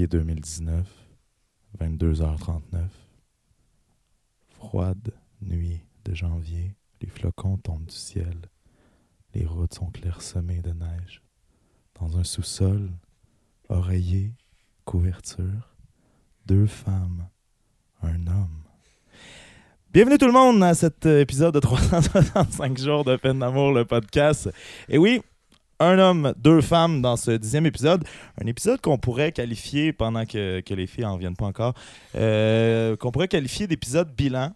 janvier 2019, 22h39. Froide nuit de janvier, les flocons tombent du ciel. Les routes sont clairsemées de neige. Dans un sous-sol, oreiller, couverture, deux femmes, un homme. Bienvenue tout le monde à cet épisode de 365 jours de peine d'amour, le podcast. Et oui, un homme, deux femmes dans ce dixième épisode. Un épisode qu'on pourrait qualifier, pendant que, les filles n'en viennent pas encore, euh, qu'on pourrait qualifier d'épisode bilan.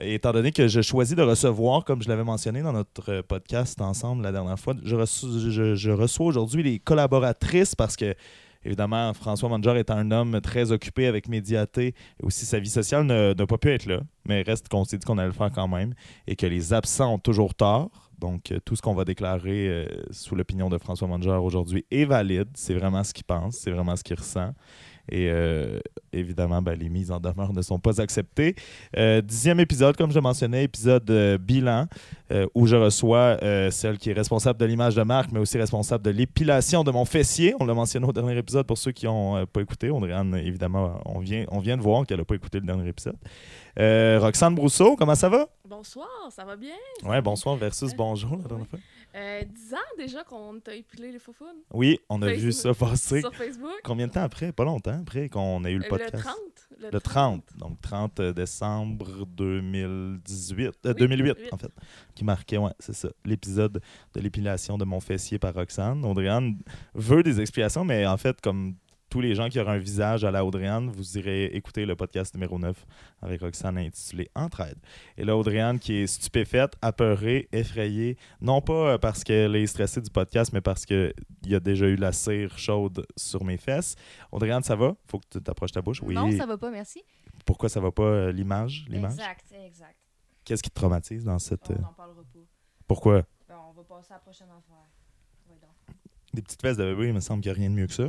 Étant donné que je choisis de recevoir, comme je l'avais mentionné dans notre podcast ensemble la dernière fois, je reçois, aujourd'hui les collaboratrices parce que Évidemment, François Manger est un homme très occupé avec Médiaté aussi sa vie sociale n'a pas pu être là, mais reste qu'on s'est dit qu'on allait le faire quand même et que les absents ont toujours tort. Donc, euh, tout ce qu'on va déclarer euh, sous l'opinion de François Manger aujourd'hui est valide. C'est vraiment ce qu'il pense, c'est vraiment ce qu'il ressent. Et euh, évidemment, ben, les mises en demeure ne sont pas acceptées. Euh, dixième épisode, comme je mentionnais, épisode euh, bilan, où je reçois celle qui est responsable de l'image de marque, mais aussi responsable de l'épilation de mon fessier. On l'a mentionné au dernier épisode pour ceux qui n'ont pas écouté. On, évidemment, on vient, on vient de voir qu'elle n'a pas écouté le dernier épisode. Roxane Brousseau, comment ça va? Bonsoir, ça va bien? Ouais, bonsoir versus bonjour la dernière fois. Euh, 10 ans déjà qu'on t'a épilé les faufounes. Oui, on a vu ça passer. Sur Facebook. Combien de temps après? Pas longtemps après qu'on a eu le podcast. Le 30. Le, 30. Donc 30 décembre 2018. 2008, en fait. Qui marquait, ouais, c'est ça. L'épisode de l'épilation de mon fessier par Roxane. Audriane veut des explications, mais en fait, comme tous les gens qui auront un visage à la Audriane, vous irez écouter le podcast numéro 9 avec Roxane intitulé Entraide. Et là, Audriane qui est stupéfaite, apeurée, effrayée, non pas euh, parce qu'elle est stressée du podcast, mais parce qu'il y a déjà eu la cire chaude sur mes fesses. Audriane, ça va? Faut que tu t'approches ta bouche? Oui. Non, ça va pas, merci. Pourquoi ça va pas euh, l'image? Exact, exact. Qu'est-ce qui te traumatise dans cette. On n'en parlera pas. Pourquoi? Ben, on va passer à la prochaine affaire. Des petites fesses de bébé, il me semble qu'il n'y a rien de mieux que ça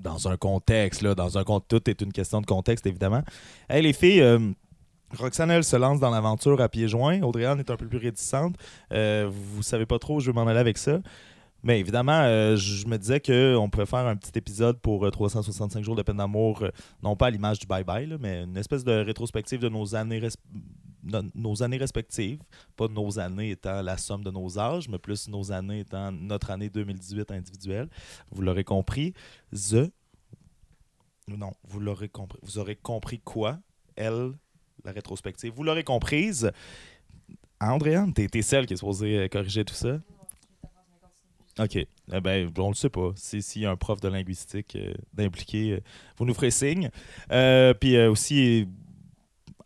dans un contexte, là, dans un tout est une question de contexte, évidemment. Hey, les filles, euh, Roxane, elle se lance dans l'aventure à pieds joints. Audrey est un peu plus réticente. Euh, vous savez pas trop où je vais m'en aller avec ça. Mais évidemment, euh, je me disais qu'on pourrait faire un petit épisode pour 365 jours de peine d'amour, non pas à l'image du bye-bye, mais une espèce de rétrospective de nos années nos années respectives, pas nos années étant la somme de nos âges, mais plus nos années étant notre année 2018 individuelle. Vous l'aurez compris. The. Non, vous l'aurez compris. Vous aurez compris quoi? Elle, la rétrospective. Vous l'aurez comprise. Andréane, t'es es celle qui est supposée euh, corriger tout ça? OK. Eh ben, on le sait pas. S'il y a un prof de linguistique euh, euh, vous nous ferez signe. puis aussi,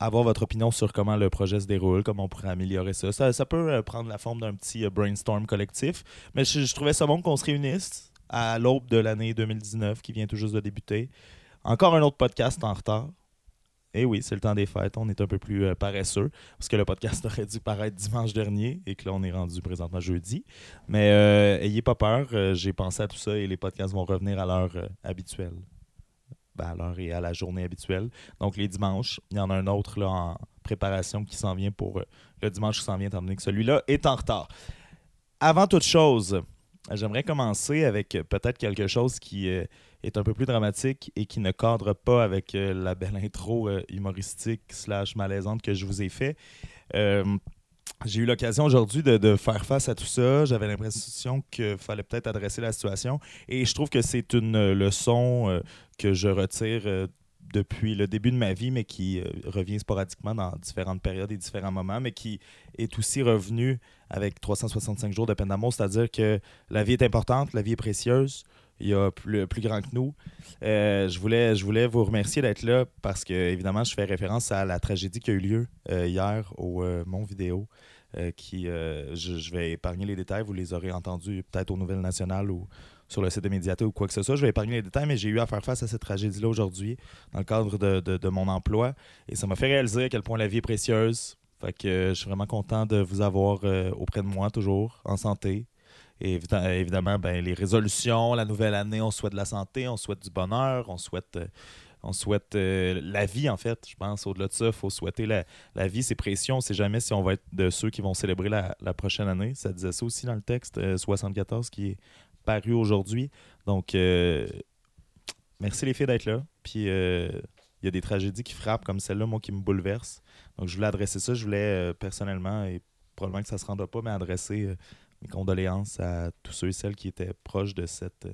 avoir votre opinion sur comment le projet se déroule, comment on pourrait améliorer ça. Ça, peut euh, prendre la forme d'un petit euh, brainstorm collectif. Mais je, trouvais ça bon qu'on se réunisse à l'aube de l'année 2019 qui vient tout juste de débuter. Encore un autre podcast en retard. Et eh oui, c'est le temps des fêtes. On est un peu plus euh, paresseux parce que le podcast aurait dû paraître dimanche dernier et que là, on est rendu présentement jeudi. Mais ayez pas peur. J'ai pensé à tout ça et les podcasts vont revenir à l'heure habituelle. Ben, à l'heure et à la journée habituelle. Donc, les dimanches, il y en a un autre là, en préparation qui s'en vient pour euh, le dimanche qui s'en vient, étant donné que celui-là est en retard. Avant toute chose, j'aimerais commencer avec peut-être quelque chose qui euh, est un peu plus dramatique et qui ne cadre pas avec euh, la belle intro humoristique slash malaisante que je vous ai fait. J'ai eu l'occasion aujourd'hui de, faire face à tout ça. J'avais l'impression qu'il fallait peut-être adresser la situation. Et je trouve que c'est une leçon euh, que je retire euh, depuis le début de ma vie, mais qui euh, revient sporadiquement dans différentes périodes et différents moments, mais qui est aussi revenu avec 365 jours de peine d'amour. C'est-à-dire que la vie est importante, la vie est précieuse il y a plus, plus grand que nous. Euh, je, voulais, je voulais vous remercier d'être là parce que, évidemment, je fais référence à la tragédie qui a eu lieu euh, hier au euh, Mon Vidéo. qui, je, vais épargner les détails, vous les aurez entendus peut-être aux Nouvelles Nationales ou sur le site de Médiaté ou quoi que ce soit. Je vais épargner les détails, mais j'ai eu à faire face à cette tragédie-là aujourd'hui dans le cadre de, de, mon emploi. Et ça m'a fait réaliser à quel point la vie est précieuse. Fait que je suis vraiment content de vous avoir auprès de moi toujours, en santé, et évidemment, ben, les résolutions, la nouvelle année, on souhaite de la santé, on souhaite du bonheur, on souhaite, euh, on souhaite euh, la vie, en fait. Je pense, au-delà de ça, il faut souhaiter la, la vie. C'est précieux. On ne sait jamais si on va être de ceux qui vont célébrer la, la prochaine année. Ça disait ça aussi dans le texte 74 euh, qui est paru aujourd'hui. Donc, merci les filles d'être là. Puis il y a des tragédies qui frappent comme celle-là, moi, qui me bouleverse. Donc je voulais adresser ça. Je voulais personnellement, et probablement que ça se rendra pas, mais adresser mes condoléances à tous ceux et celles qui étaient proches de cette, euh,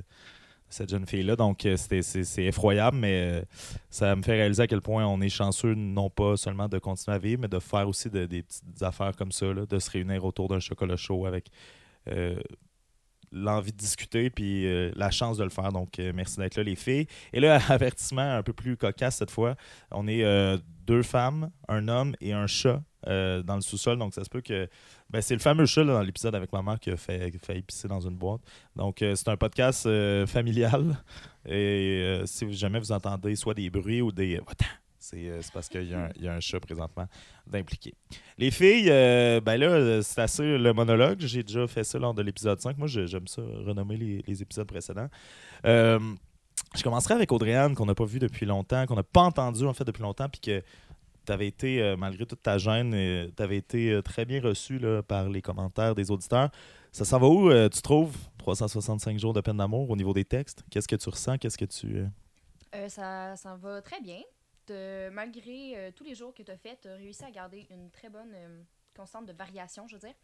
cette jeune fille-là. Donc euh, c'est, effroyable, mais euh, ça me fait réaliser à quel point on est chanceux, non pas seulement de continuer à vivre, mais de faire aussi de- des petites affaires comme ça, là, de se réunir autour d'un chocolat chaud avec l'envie de discuter puis la chance de le faire. Donc, merci d'être là, les filles. Et là, avertissement un peu plus cocasse cette fois. On est deux femmes, un homme et un chat euh, dans le sous-sol. Donc, ça se peut que. Ben, c'est le fameux chat là, dans l'épisode avec ma mère qui a fait, qui fait pisser dans une boîte. Donc, euh, c'est un podcast euh, familial. Et si jamais vous entendez soit des bruits ou des. C'est parce qu'il y, a un- il y a un chat présentement d'impliqué. Les filles, ben là, c'est assez le monologue. J'ai déjà fait ça lors de l'épisode 5. Moi, j'aime ça, renommer les, les épisodes précédents. Euh, je commencerai avec Audrey-Anne, qu'on n'a pas vu depuis longtemps, qu'on n'a pas entendu en fait depuis longtemps, puis que tu avais été, euh, malgré toute ta gêne, tu avais été euh, très bien reçu là, par les commentaires des auditeurs. Ça s'en va où, euh, tu trouves, 365 jours de peine d'amour au niveau des textes? Qu'est-ce que tu ressens? Qu'est-ce que tu... euh, Euh, ça, ça va très bien. Malgré euh, tous les jours que tu as fait, tu as réussi à garder une très bonne euh, constante de variation, je veux dire.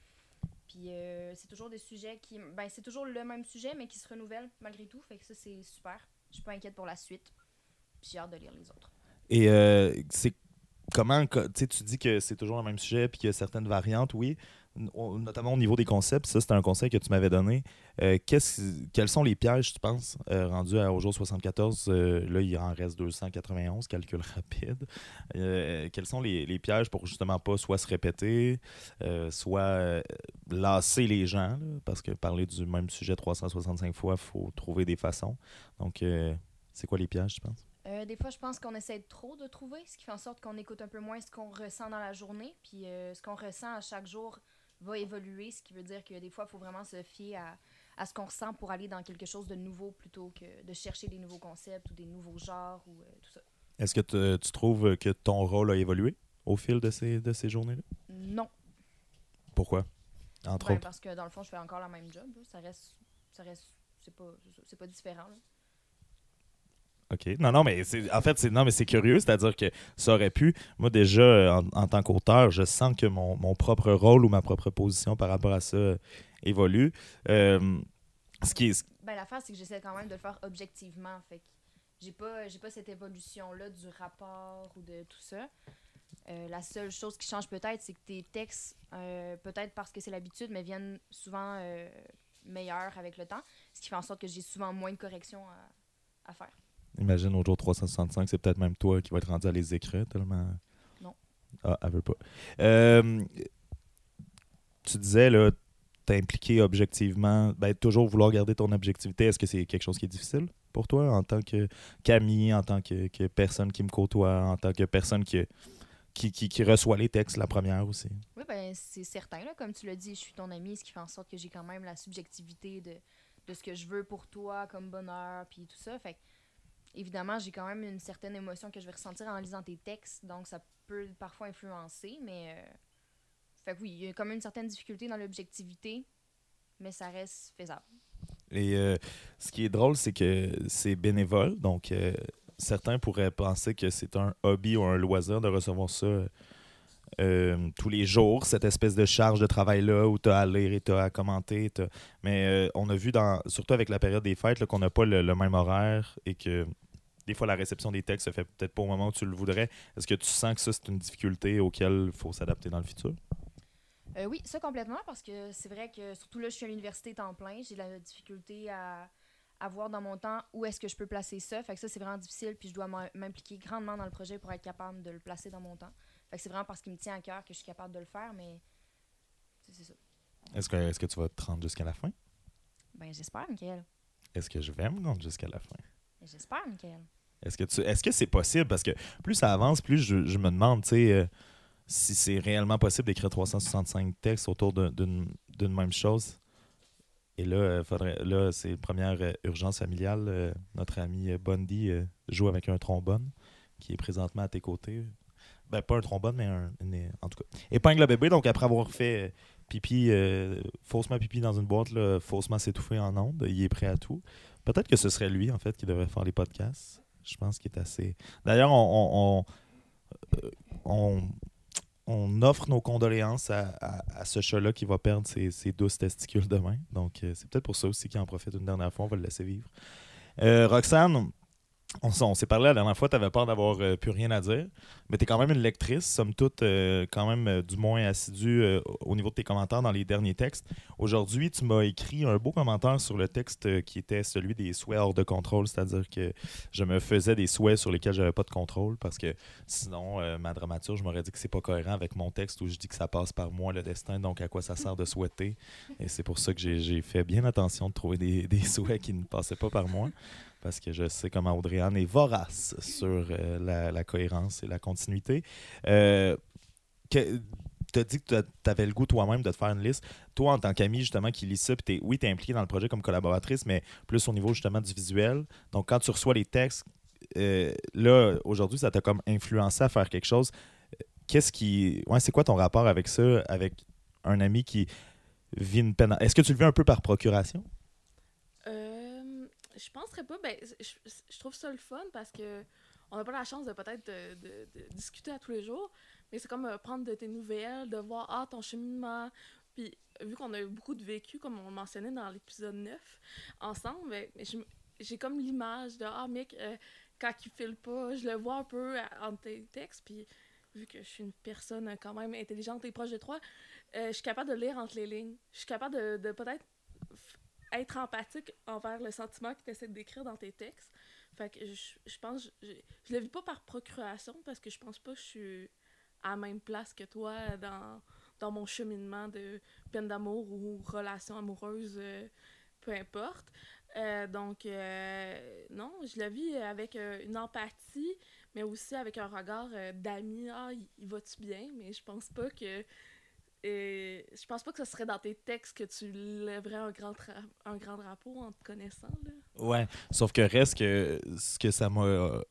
Puis euh, c'est toujours des sujets qui. Ben, c'est toujours le même sujet, mais qui se renouvelle malgré tout. Fait que ça, c'est super. Je suis pas inquiète pour la suite. J'ai hâte de lire les autres. Et euh, c'est comment, co- tu dis que c'est toujours le même sujet puis qu'il y a certaines variantes, oui, notamment au niveau des concepts. Ça, c'était un conseil que tu m'avais donné. Euh, quels sont les pièges, tu penses, euh, rendus à- au jour 74? euh, là, il en reste 291, calcul rapide. Quels sont les, pièges pour justement pas soit se répéter, soit lasser les gens? parce que parler du même sujet 365 fois, il faut trouver des façons. Donc, c'est quoi les pièges, tu penses? Des fois, je pense qu'on essaie trop de trouver, ce qui fait en sorte qu'on écoute un peu moins ce qu'on ressent dans la journée. Puis ce qu'on ressent à chaque jour va évoluer, ce qui veut dire que des fois, il faut vraiment se fier à, à ce qu'on ressent pour aller dans quelque chose de nouveau plutôt que de chercher des nouveaux concepts ou des nouveaux genres ou euh, tout ça. Est-ce que te- tu trouves que ton rôle a évolué au fil de ces, de ces journées-là? Non. Pourquoi? Entre Ben, autres. parce que dans le fond, je fais encore la même job. là. Ça reste. Ça reste. C'est pas, c'est pas différent. là. OK. Non, non, mais en fait, c'est, non, mais c'est curieux, c'est-à-dire que ça aurait pu. Moi, déjà, euh, en, tant qu'auteur, je sens que mon, mon propre rôle ou ma propre position par rapport à ça euh, évolue. Euh, ce qui est. Ben, l'affaire, c'est que j'essaie quand même de le faire objectivement. Fait j'ai pas, j'ai pas cette évolution-là du rapport ou de tout ça. Euh, la seule chose qui change peut-être, c'est que tes textes, peut-être parce que c'est l'habitude, mais viennent souvent meilleurs avec le temps. Ce qui fait en sorte que j'ai souvent moins de corrections à faire. Imagine au jour 365, c'est peut-être même toi qui va être rendu à les écrire tellement. Non. Ah, elle veut pas. Euh, tu disais, là, t'impliquer objectivement, ben, toujours vouloir garder ton objectivité. Est-ce que c'est quelque chose qui est difficile pour toi en tant que qu'ami, en tant que, que personne qui me côtoie, en tant que personne qui, qui, qui, qui reçoit les textes la première aussi? Oui, ben c'est certain. Là, comme tu l'as dit, je suis ton ami, ce qui fait en sorte que j'ai quand même la subjectivité de, de ce que je veux pour toi comme bonheur, puis tout ça. Fait que, évidemment, j'ai quand même une certaine émotion que je vais ressentir en lisant tes textes, donc ça peut parfois influencer, mais... euh, Fait que oui, il y a quand même une certaine difficulté dans l'objectivité, mais ça reste faisable. Et euh, ce qui est drôle, c'est que c'est bénévole. Donc, euh, certains pourraient penser que c'est un hobby ou un loisir de recevoir ça euh, tous les jours, cette espèce de charge de travail-là où tu as à lire et tu as à commenter. Mais euh, on a vu, dans, surtout avec la période des fêtes, qu'on n'a pas le, même horaire et que des fois la réception des textes se fait peut-être pas au moment où tu le voudrais. Est-ce que tu sens que ça, c'est une difficulté auquel il faut s'adapter dans le futur? Euh, oui, ça complètement, parce que c'est vrai que surtout là, je suis à l'université temps plein, j'ai la difficulté à, à voir dans mon temps où est-ce que je peux placer ça. Fait que ça, c'est vraiment difficile, puis je dois m'im- m'impliquer grandement dans le projet pour être capable de le placer dans mon temps. Fait que c'est vraiment parce qu'il me tient à cœur que je suis capable de le faire, mais c'est ça. Est-ce que, est-ce que tu vas te rendre jusqu'à la fin? Ben, j'espère, Michael. Est-ce que je vais me rendre jusqu'à la fin? J'espère, Michael. Est-ce que tu est-ce que c'est possible? Parce que plus ça avance, plus je, je me demande, tu sais, euh, si c'est réellement possible d'écrire 365 textes autour d'un- d'une d'une même chose. Et là, euh, faudrait, là c'est première euh, urgence familiale. euh, notre ami Bundy joue avec un trombone qui est présentement à tes côtés. Ben, pas un trombone, mais un, en tout cas. Épingle à bébé, donc après avoir fait pipi, euh, faussement pipi dans une boîte, là, faussement s'étouffer en ondes. Il est prêt à tout. Peut-être que ce serait lui, en fait, qui devrait faire les podcasts. Je pense qu'il est assez. D'ailleurs, on, on, euh, on, on offre nos condoléances à, ce chat-là qui va perdre ses, ses douces testicules demain. Donc, euh, c'est peut-être pour ça aussi qu'il en profite une dernière fois. On va le laisser vivre. Euh, Roxane, on, s'est parlé la dernière fois, tu avais peur d'avoir euh, plus rien à dire, mais tu es quand même une lectrice, somme toute, euh, quand même euh, du moins assidue au niveau de tes commentaires dans les derniers textes. Aujourd'hui, tu m'as écrit un beau commentaire sur le texte qui était celui des souhaits hors de contrôle, c'est-à-dire que je me faisais des souhaits sur lesquels j'avais pas de contrôle parce que sinon, ma dramaturge m'aurait dit que c'est pas cohérent avec mon texte où je dis que ça passe par moi le destin, donc à quoi ça sert de souhaiter. Et c'est pour ça que j'ai fait bien attention de trouver des souhaits qui ne passaient pas par moi parce que je sais comment Audrey-Anne est vorace sur euh, la, cohérence et la continuité. Euh, que- t'as dit que tu avais le goût toi-même de te faire une liste. Toi, en tant qu'ami, justement, qui lit ça, puis oui, tu es impliqué dans le projet comme collaboratrice, mais plus au niveau, justement, du visuel. Donc, quand tu reçois les textes, euh, là, aujourd'hui, ça t'a comme influencé à faire quelque chose. Qu'est-ce qui... Ouais, c'est quoi ton rapport avec ça, avec un ami qui vit une peine... Est-ce que tu le vis un peu par procuration? Je penserais pas. Ben, je, trouve ça le fun parce que on n'a pas la chance de peut-être de, discuter à tous les jours, mais c'est comme euh, prendre de tes nouvelles, de voir ah, ton cheminement. Puis, vu qu'on a eu beaucoup de vécu, comme on mentionnait dans l'épisode 9, ensemble, ben, j'ai comme l'image de ah, mec, euh, quand il file pas, je le vois un peu euh, entre tes textes. Puis, vu que je suis une personne euh, quand même intelligente et proche de toi, je suis capable de lire entre les lignes. Je suis capable de, de peut-être être empathique envers le sentiment que tu essaies de décrire dans tes textes. Fait que je, je pense, je, je le vis pas par procuration parce que je pense pas que je suis à la même place que toi dans, dans mon cheminement de peine d'amour ou relation amoureuse, euh, peu importe. Euh, donc, euh, non, je le vis avec une empathie, mais aussi avec un regard d'ami. Ah, il, il va-tu bien? Mais je pense pas que. Euh, je pense pas que ce serait dans tes textes que tu lèverais un grand, un grand drapeau en te connaissant. Là. Ouais, sauf que reste que ce que ça m'a euh,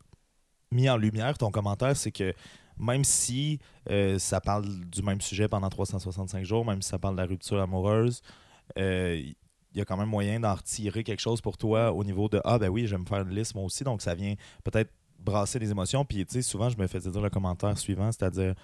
mis en lumière, ton commentaire, c'est que même si euh, ça parle du même sujet pendant 365 jours, même si ça parle de la rupture amoureuse, euh, il y a quand même moyen d'en retirer quelque chose pour toi au niveau de Ah, ben oui, je vais me faire une liste moi aussi, donc ça vient peut-être brasser les émotions. Puis, tu sais, souvent, je me faisais dire le commentaire suivant, c'est-à-dire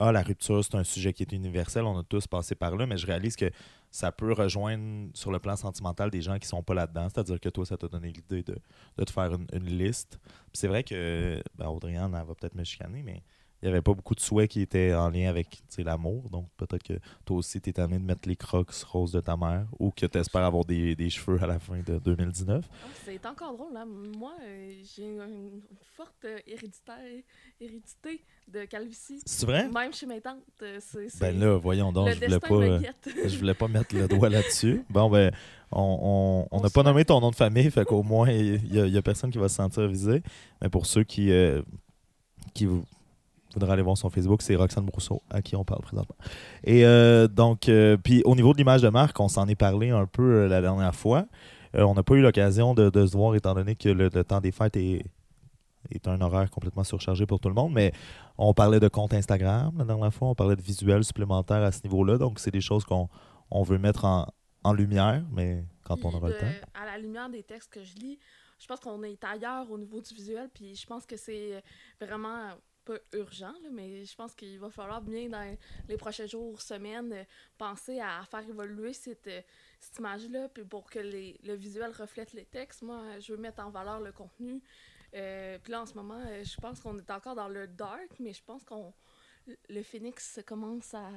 Ah, la rupture, c'est un sujet qui est universel, on a tous passé par là, mais je réalise que ça peut rejoindre sur le plan sentimental des gens qui sont pas là-dedans. C'est-à-dire que toi, ça t'a donné l'idée de, te faire une, une liste. C'est vrai que ben, elle va peut-être me chicaner, mais il n'y avait pas beaucoup de souhaits qui étaient en lien avec l'amour. Donc peut-être que toi aussi, tu es amené de mettre les crocs roses de ta mère ou que tu espères avoir des, des cheveux à la fin de 2019. Ah, c'est encore drôle, là. Moi, euh, j'ai une, forte euh, hérédité de calvitie. C'est vrai? Même chez mes tantes, euh, c'est. Ben là, voyons donc, je voulais pas. euh, je voulais pas mettre le doigt là-dessus. Bon, ben, on n'a On pas souhaite. nommé ton nom de famille, fait qu'au moins, il n'y a, personne qui va se sentir visé. Mais pour ceux qui, euh, qui vou- voudraient aller voir son Facebook, c'est Roxane Brousseau, à qui on parle présentement. Et euh, donc, euh, puis au niveau de l'image de marque, on s'en est parlé un peu euh, la dernière fois. On n'a pas eu l'occasion de, de se voir étant donné que le, le temps des fêtes est, est un horaire complètement surchargé pour tout le monde, mais on parlait de compte Instagram la dernière fois, on parlait de visuels supplémentaires à ce niveau-là, donc c'est des choses qu'on on veut mettre en, en lumière, mais quand on aura le temps. À la lumière des textes que je lis, je pense qu'on est ailleurs au niveau du visuel, puis je pense que c'est vraiment pas urgent, là, mais je pense qu'il va falloir bien dans les prochains jours, semaines, euh, penser à faire évoluer cette, euh, cette image-là, puis pour que les, le visuel reflète les textes. Moi, je veux mettre en valeur le contenu. Euh, puis là, en ce moment, euh, je pense qu'on est encore dans le dark, mais je pense qu'on le phoenix commence à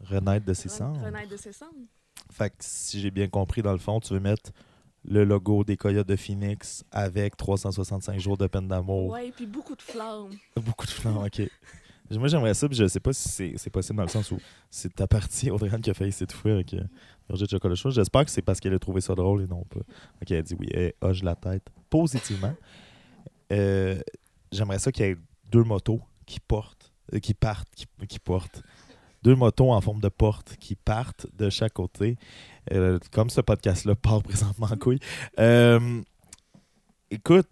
Renaître de ses cendres. renaître de ses cendres. Fait que si j'ai bien compris, dans le fond, tu veux mettre le logo des Coyotes de Phoenix avec 365 jours de peine d'amour. Ouais, puis beaucoup de flammes. Beaucoup de flammes, ok. Moi, j'aimerais ça, puis je sais pas si c'est- possible dans le sens où c'est ta partie, Audrey qui a failli s'étouffer avec euh, de chocolat chaud. J'espère que c'est parce qu'elle a trouvé ça drôle et non pas. Ok, elle dit oui, elle hoche la tête positivement. Euh, j'aimerais ça qu'il y ait deux motos qui portent, euh, qui partent, qui, qui portent. Deux motos en forme de porte qui partent de chaque côté. Euh, comme ce podcast-là part présentement en couille. Euh, écoute,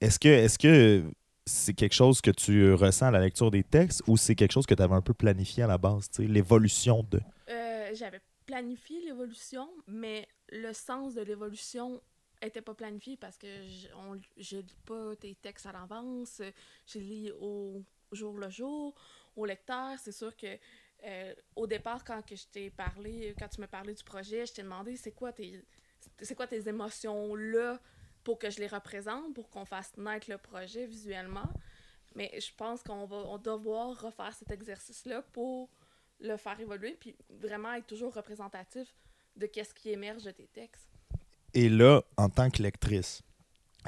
est-ce que est-ce que c'est quelque chose que tu ressens à la lecture des textes ou c'est quelque chose que tu avais un peu planifié à la base, l'évolution de? Euh, j'avais planifié l'évolution, mais le sens de l'évolution était pas planifié parce que je, on, lis pas tes textes à l'avance, je lis au jour le jour, au lecteur. C'est sûr que euh, au départ, quand que je t'ai parlé, quand tu me parlais du projet, je t'ai demandé c'est quoi tes c'est quoi tes émotions là pour que je les représente, pour qu'on fasse naître le projet visuellement? Mais je pense qu'on va on devoir refaire cet exercice-là pour le faire évoluer, puis vraiment être toujours représentatif de qu'est-ce qui émerge de tes textes. Et là, en tant que lectrice,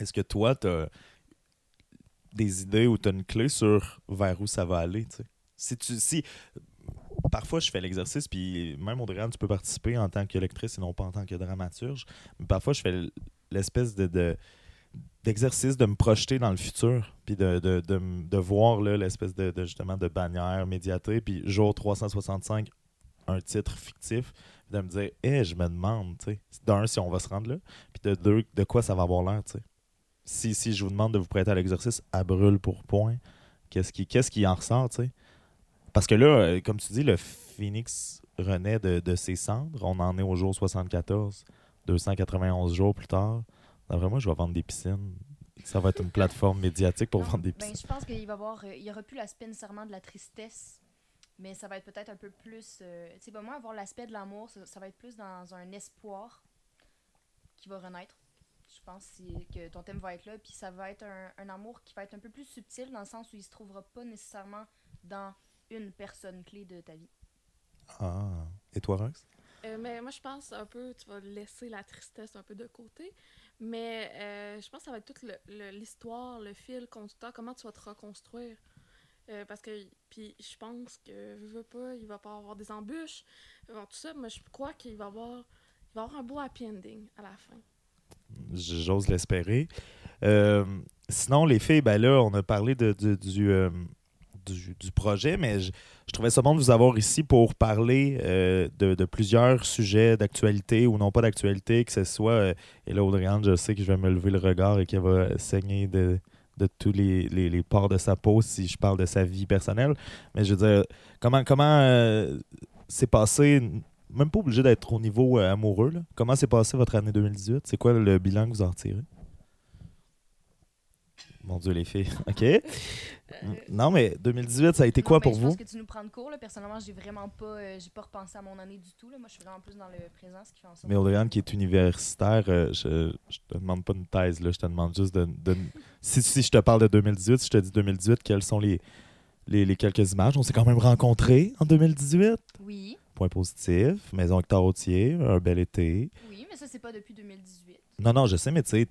est-ce que toi, tu as des idées ou tu as une clé sur vers où ça va aller? Si tu, si, parfois, je fais l'exercice, puis même Audrey, tu peux participer en tant que lectrice et non pas en tant que dramaturge. Mais parfois, je fais l'espèce de, de- d'exercice de me projeter dans le futur, puis de, voir l'espèce de, justement de bannière médiatrice, puis jour 365, un titre fictif, de me dire, eh, je me demande, tu d'un, si on va se rendre là, puis de deux, de quoi ça va avoir l'air, tu. Si, si je vous demande de vous prêter à l'exercice à brûle pour point, qu'est-ce qui, qu'est-ce qui en ressort, tu sais? Parce que là, euh, comme tu dis, le phénix renaît de, de ses cendres. On en est au jour 74, 291 jours plus tard. D'après moi, je vais vendre des piscines. Ça va être une plateforme médiatique pour Non, vendre des ben, piscines. je pense qu'il va y avoir, euh, il y aura plus l'aspect nécessairement de la tristesse, mais ça va être peut-être un peu plus, euh, tu sais, ben, moi avoir l'aspect de l'amour, ça, ça va être plus dans un espoir qui va renaître. Je pense que ton thème va être là, puis ça va être un, un amour qui va être un peu plus subtil dans le sens où il se trouvera pas nécessairement dans une personne clé de ta vie. Ah. Et toi, Rox? Euh, mais moi, je pense un peu, tu vas laisser la tristesse un peu de côté. Mais euh, je pense que ça va être toute le- le- l'histoire, le, fil conducteur, comment tu vas te reconstruire. Euh, parce que, puis je pense que, je veux pas, il va pas avoir des embûches, tout ça, mais je crois qu'il va avoir, il va avoir un beau happy ending à la fin. J'ose l'espérer. Euh, sinon, les filles, ben là, on a parlé de, de- du, euh, du, projet, mais je, je trouvais ça bon de vous avoir ici pour parler euh, de, plusieurs sujets d'actualité ou non pas d'actualité, que ce soit. euh, et là, Audrey-Anne, je sais que je vais me lever le regard et qu'elle va saigner de, de tous les, les, les pores de sa peau si je parle de sa vie personnelle. Mais je veux dire, comment, comment euh, s'est passé, même pas obligé d'être au niveau euh, amoureux, comment s'est passé votre année 2018? C'est quoi le bilan que vous en retirez? Mon Dieu, les filles. OK. Non, mais 2018, ça a été Non, quoi mais pour je vous? pense que tu nous prends de court. Là. Personnellement, j'ai vraiment pas, euh, j'ai pas repensé à mon année du tout. Là. Moi, je suis vraiment plus dans le présent, ce qui fait en sorte Mais Audrey-Anne, qui est universitaire, euh, je, je te demande pas une thèse, là, je te demande juste de... de- si, si je te parle de 2018, si je te dis 2018, quelles sont les, les, les quelques images? On s'est quand même rencontrés en 2018. Oui, Point positif, Maison Hector Autier, un bel été. oui, mais ça, c'est pas depuis 2018. Non, non, je sais, mais tu sais,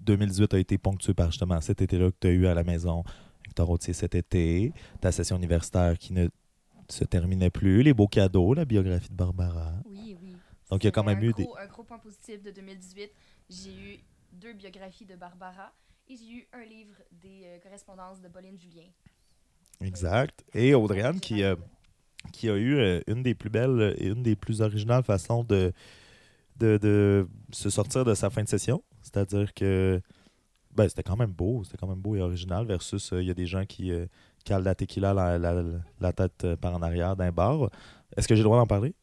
2018 a été ponctué par justement cet été-là que tu as eu à la maison Hector Autier cet été, ta session universitaire qui ne se terminait plus, les beaux cadeaux, la biographie de Barbara. Oui, oui. Donc, il y a quand même eu gros, Un gros point positif de 2018. J'ai eu deux biographies de Barbara et j'ai eu un livre des euh, correspondances de Pauline Julien. Exact. Et Audrey-Anne qui, euh, qui a eu euh, une des plus belles et une des plus originales façons de, de, de se sortir de sa fin de session. C'est-à-dire que ben, c'était quand même beau, c'était quand même beau et original versus euh, il y a des gens qui euh, calent la tequila la, la, la tête euh, par en arrière d'un bar. Est-ce que j'ai le droit d'en parler?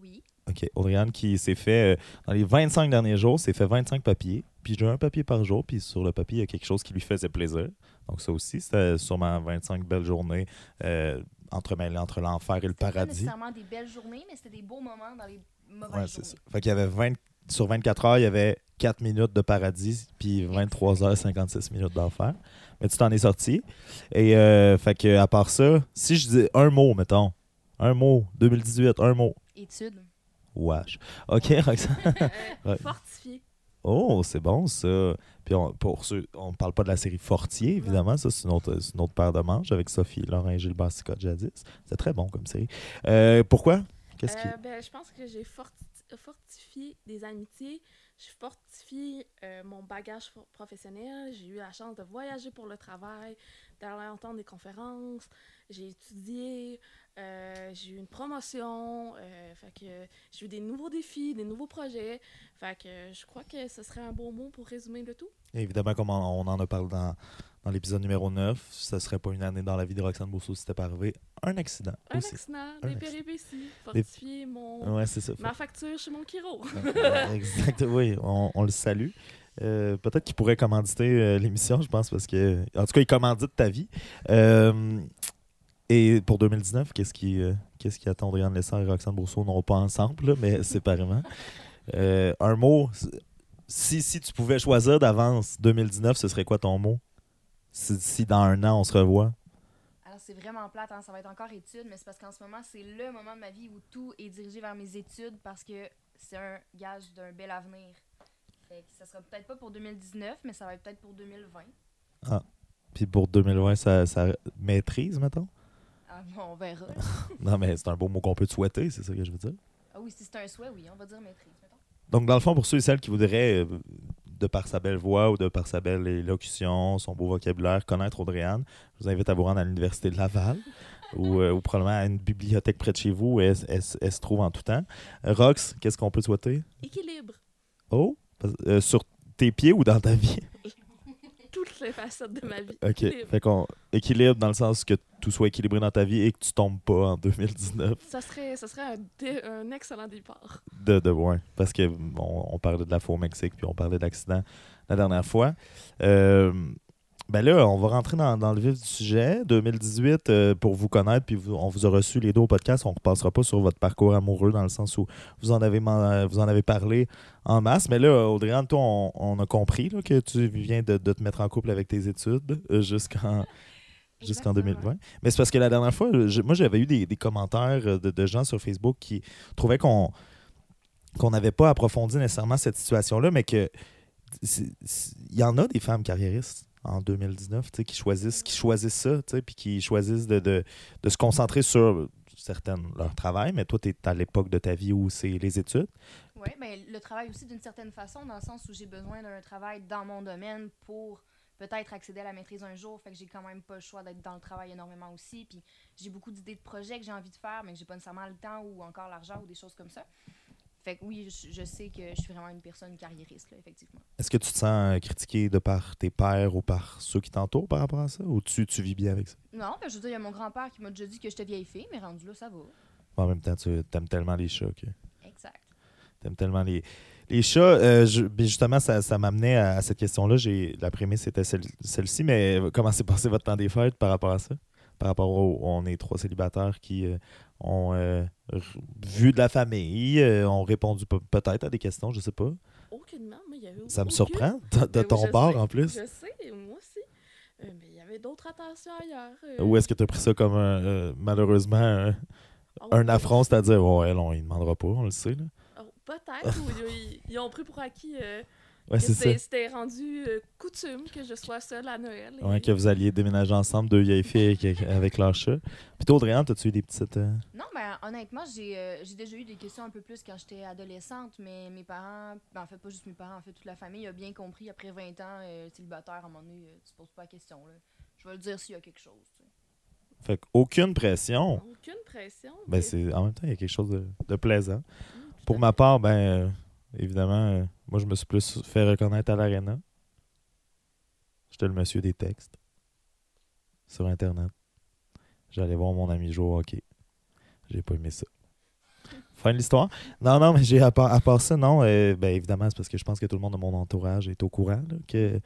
Oui. OK. Audrey-Anne qui s'est fait, euh, dans les 25 derniers jours, s'est fait 25 papiers. Puis j'ai un papier par jour, puis sur le papier, il y a quelque chose qui lui faisait plaisir. Donc ça aussi, c'était sûrement 25 belles journées euh, entremêlées entre l'enfer et le C'était pas paradis. nécessairement des belles journées, mais c'était des beaux moments dans les Ouais, c'est ça. Fait qu'il y avait 20, sur 24 heures, il y avait 4 minutes de paradis, puis 23 heures 56 minutes d'enfer. Mais tu t'en es sorti. Et euh, fait que à part ça, si je dis un mot, mettons, un mot, 2018, un mot. Études. Wesh. OK, Roxane. Euh. Fortifié. Oh, c'est bon ça. Puis on, pour ceux, on parle pas de la série Fortier, évidemment. Ça, c'est une autre, c'est une autre paire de manches avec Sophie, Laurent et Gilbert Scott jadis. C'est très bon comme série. Euh, pourquoi? Qu'est-ce qui. Euh, ben, je pense que j'ai forti- fortifié des amitiés, j'ai fortifié euh, mon bagage pro- professionnel, j'ai eu la chance de voyager pour le travail, d'aller entendre des conférences, j'ai étudié, euh, j'ai eu une promotion, euh, fait que j'ai eu des nouveaux défis, des nouveaux projets, fait que je crois que ce serait un bon mot pour résumer le tout. Évidemment, comme on en a parlé dans, dans l'épisode numéro 9, ce serait pas une année dans la vie de Roxane Bourseau si c'était pas arrivé un accident Un aussi. accident, Un des péripéties, fortifier mon... Ouais, c'est ça. ma facture chez mon chiro. Exact, oui, on, on le salue. Euh, Peut-être qu'il pourrait commanditer euh, l'émission, je pense, parce que. En tout cas, il commandite ta vie. Euh, et pour 2019, qu'est-ce qui, qu'est-ce qui attend Adrienne Lessard et Roxane Brousseau, non pas ensemble, là, mais séparément? Un mot, si, si tu pouvais choisir d'avance 2019, ce serait quoi ton mot? Si, si dans un an, on se revoit. Alors, c'est vraiment plate, hein, ça va être encore études, mais c'est parce qu'en ce moment, c'est le moment de ma vie où tout est dirigé vers mes études parce que c'est un gage d'un bel avenir. Fait que ça sera peut-être pas pour 2019, mais ça va être peut-être pour 2020. Puis pour 2020, ça, ça maîtrise, mettons? Ah bon, on verra. Non, mais c'est un beau mot qu'on peut te souhaiter, c'est ça que je veux dire. ah oui, si c'est un souhait, oui, on va dire maîtrise, mettons. Donc, dans le fond, pour ceux et celles qui voudraient, euh, de par sa belle voix ou de par sa belle élocution, son beau vocabulaire, connaître Audrey-Anne, je vous invite à vous rendre à l'Université de Laval ou, euh, ou probablement à une bibliothèque près de chez vous où elle, elle- elle se trouve en tout temps. Euh, Rox, qu'est-ce qu'on peut te souhaiter? Équilibre. Oh? Euh, sur tes pieds ou dans ta vie? Les facettes de ma vie. OK. Équilibre. Fait qu'on équilibre dans le sens que tout soit équilibré dans ta vie et que tu tombes pas en 2019. Ça serait, ça serait un, dé- un excellent départ. De, de ouais, parce que on, on parlait de la fois au Mexique, puis on parlait d'accident la dernière fois. Euh, ben là, on va rentrer dans, dans le vif du sujet. 2018, euh, pour vous connaître, puis vous- on vous a reçu les deux au podcast. On ne repassera pas sur votre parcours amoureux dans le sens où vous en avez, man- vous en avez parlé en masse. Mais là, Audrey-Anne, toi, on, on a compris là, que tu viens de, de te mettre en couple avec tes études euh, jusqu'en jusqu'en Exactement. 2020. Mais c'est parce que la dernière fois, je- moi, j'avais eu des, des commentaires euh, de, de gens sur Facebook qui trouvaient qu'on qu'on n'avait pas approfondi nécessairement cette situation-là, mais que il y en a des femmes carriéristes en 2019 tu sais, qui choisissent, qui choisissent ça, puis qui choisissent de, de, de se concentrer sur certaines leur travail, mais toi, tu es à l'époque de ta vie où c'est les études. Oui, mais le travail aussi d'une certaine façon, dans le sens où j'ai besoin d'un travail dans mon domaine pour peut-être accéder à la maîtrise un jour. Fait que j'ai quand même pas le choix d'être dans le travail énormément aussi. Puis j'ai beaucoup d'idées de projets que j'ai envie de faire, mais que j'ai pas nécessairement le temps ou encore l'argent ou des choses comme ça. Fait que oui, je, je sais que je suis vraiment une personne carriériste, là, effectivement. Est-ce que tu te sens euh, critiqué de par tes pairs ou par ceux qui t'entourent par rapport à ça, ou tu, tu vis bien avec ça? Non, ben, je veux dire, il y a mon grand-père qui m'a déjà dit que j'étais vieille fille, mais rendu là, ça va. En même temps, tu aimes tellement les chats que... Exact. T'aimes tellement les, les chats. Euh, je- mais justement, ça, ça m'amenait à, à cette question-là. J'ai, la prémisse c'était celle, celle-ci, mais comment s'est passé votre temps des fêtes par rapport à ça? Par rapport au. On est trois célibataires qui euh, ont euh, vu de la famille, euh, ont répondu pe- peut-être à des questions, je sais pas. Aucunement, mais il y avait Ça me surprend, de, de Ben oui, ton bord sais, en plus. Je sais, moi aussi. Mais il y avait d'autres attentions ailleurs. Ou est-ce que tu as pris ça comme un, malheureusement un, Oh, un affront, c'est-à-dire, ouais, elle, on ne demandera pas, on le sait. Là. Oh, Peut-être, ou ils, ils ont pris pour acquis euh, Ouais, que c'est ça. c'était rendu euh, coutume que je sois seule à Noël. et- Ouais, que vous alliez déménager ensemble, deux vieilles filles avec, avec leur chat. Puis toi, Audrey, as-tu eu des petites. euh, Non, ben honnêtement, j'ai euh, j'ai déjà eu des questions un peu plus quand j'étais adolescente, mais mes parents, ben, en fait pas juste mes parents, en fait toute la famille a bien compris après 20 ans euh, célibataire, à un moment donné, euh, tu te poses pas la question. Là. Je vais le dire s'il y a quelque chose. tu sais. Fait qu'aucune pression. Aucune pression. Ben, mais- c'est en même temps, il y a quelque chose de, de plaisant. Pour ma part, ben, euh, évidemment, euh, moi, je me suis plus fait reconnaître à l'Arena. J'étais le monsieur des textes sur Internet. J'allais voir mon ami jouer hockey. J'ai pas aimé ça. Fin de l'histoire. Non, non, mais j'ai à part, à part ça, non. euh, ben, évidemment, c'est parce que je pense que tout le monde de mon entourage est au courant que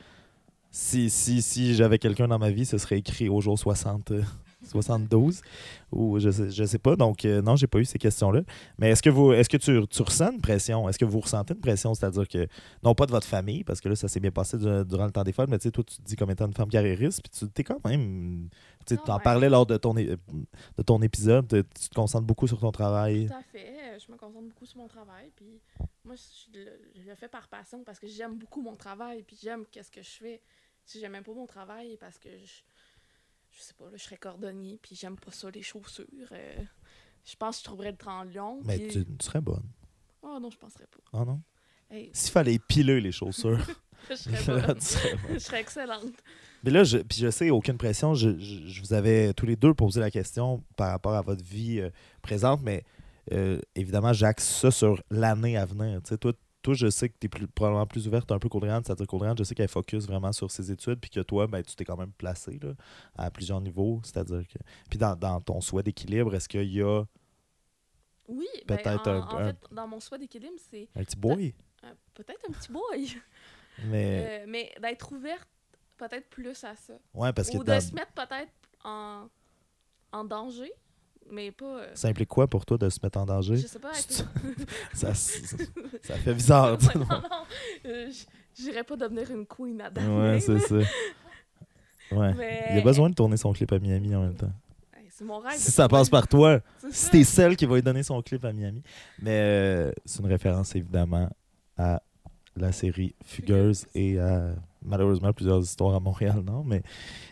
si, si, si j'avais quelqu'un dans ma vie, ce serait écrit au jour 60, euh, 72 ou je sais, je sais pas. Donc, euh, non, j'ai pas eu ces questions-là. Mais est-ce que vous est-ce que tu, tu ressens une pression? Est-ce que vous ressentez une pression? C'est-à-dire que, non pas de votre famille, parce que là, ça s'est bien passé du- durant le temps des fêtes, mais tu sais, toi, tu te dis comme étant une femme carriériste, puis tu t'es quand même. Tu en ouais. parlais lors de ton, de ton épisode, tu te concentres beaucoup sur ton travail. Tout à fait. Je me concentre beaucoup sur mon travail. Puis moi, je le, je le fais par passion parce que j'aime beaucoup mon travail. Puis j'aime qu'est-ce que je fais. Si j'aimais pas mon travail, parce que je, je sais pas, là, je serais cordonnier. Puis j'aime pas ça, les chaussures. euh, je pense que je trouverais le temps long. Mais puis- tu, tu serais bonne. Oh non, je penserais pas. Oh non? Hey, S'il fallait piler les chaussures, je serais bonne. tu serais bonne. je serais excellente. Mais là, je, puis je sais, aucune pression. Je, je- je vous avais tous les deux posé la question par rapport à votre vie euh, présente, mais euh, évidemment, j'axe ça sur l'année à venir. Tu sais, toi, toi, je sais que tu es plus, probablement plus ouverte un peu qu'Audriane, c'est-à-dire qu'Audriane, je sais qu'elle focus vraiment sur ses études, puis que toi, ben, tu t'es quand même placé là, à plusieurs niveaux. C'est-à-dire que. Puis dans, dans ton souhait d'équilibre, est-ce qu'il y a Oui, ben, Peut-être en, un- en un- dans mon souhait d'équilibre, c'est un petit boy? euh, peut-être un petit boy, Mais. Euh, mais d'être ouverte peut-être plus à ça. ouais, parce que Ou de dans- se mettre peut-être en, en danger, mais pas. euh, ça implique quoi pour toi de se mettre en danger? je sais pas. Ça, ça, ça fait bizarre. Ouais, non, non, euh, j'irais pas devenir une queen à Dublin, ouais, c'est ça. Ouais. Mais- Il a besoin de tourner son clip à Miami en même temps. C'est mon rêve. Si ça passe par toi, si t'es celle qui va lui donner son clip à Miami. Mais euh, c'est une référence évidemment à la série Fugueuse et à malheureusement plusieurs histoires à Montréal, non? Mais,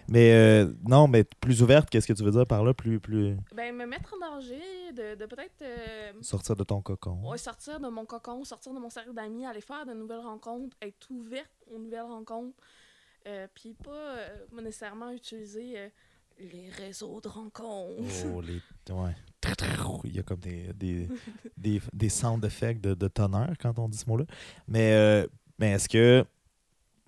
mais euh, non, mais plus ouverte, qu'est-ce que tu veux dire par là? Plus, plus Ben, me mettre en danger, de, de peut-être euh, sortir de ton cocon. ouais, sortir de mon cocon, sortir de mon cercle d'amis, aller faire de nouvelles rencontres, être ouverte aux nouvelles rencontres, euh, puis pas euh, nécessairement utiliser les réseaux de rencontres. Oh, les. Ouais. Il y a comme des, des, des, des sound effects de, de tonnerre quand on dit ce mot-là. Mais, euh, mais est-ce que,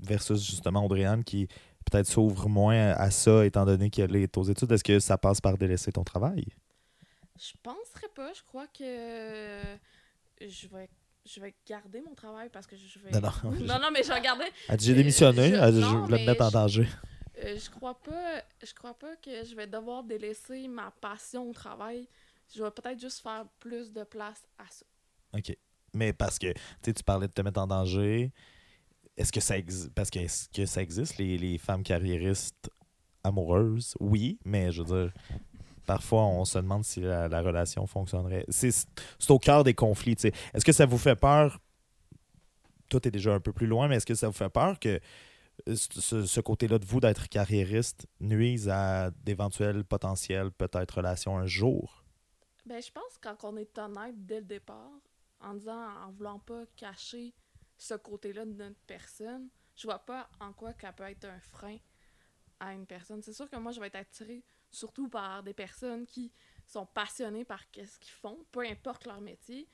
versus justement Audrey-Anne qui peut-être s'ouvre moins à ça étant donné qu'elle est aux études, est-ce que ça passe par délaisser ton travail? Je penserais pas. Je crois que je vais, je vais garder mon travail parce que je vais. Non, non. non, non, mais je vais garder. Elle dit j'ai démissionné, je- elle je voulais me mettre en je- danger. Euh, je crois pas. Je crois pas que je vais devoir délaisser ma passion au travail. Je vais peut-être juste faire plus de place à ça. OK. Mais parce que tu sais, tu parlais de te mettre en danger. Est-ce que ça existe parce que est-ce que ça existe les, les femmes carriéristes amoureuses? Oui, mais je veux dire parfois on se demande si la, la relation fonctionnerait. C'est c'est au cœur des conflits, tu sais. Est-ce que ça vous fait peur? Toi, t'es déjà un peu plus loin, mais est-ce que ça vous fait peur que euh, ce, ce côté-là de vous d'être carriériste nuise à d'éventuels potentiels peut-être relations un jour? Ben, je pense que quand on est honnête dès le départ, en disant, en voulant pas cacher ce côté-là de notre personne, je vois pas en quoi qu'elle peut être un frein à une personne. C'est sûr que moi, je vais être attirée surtout par des personnes qui sont passionnées par ce qu'ils font, peu importe leur métier.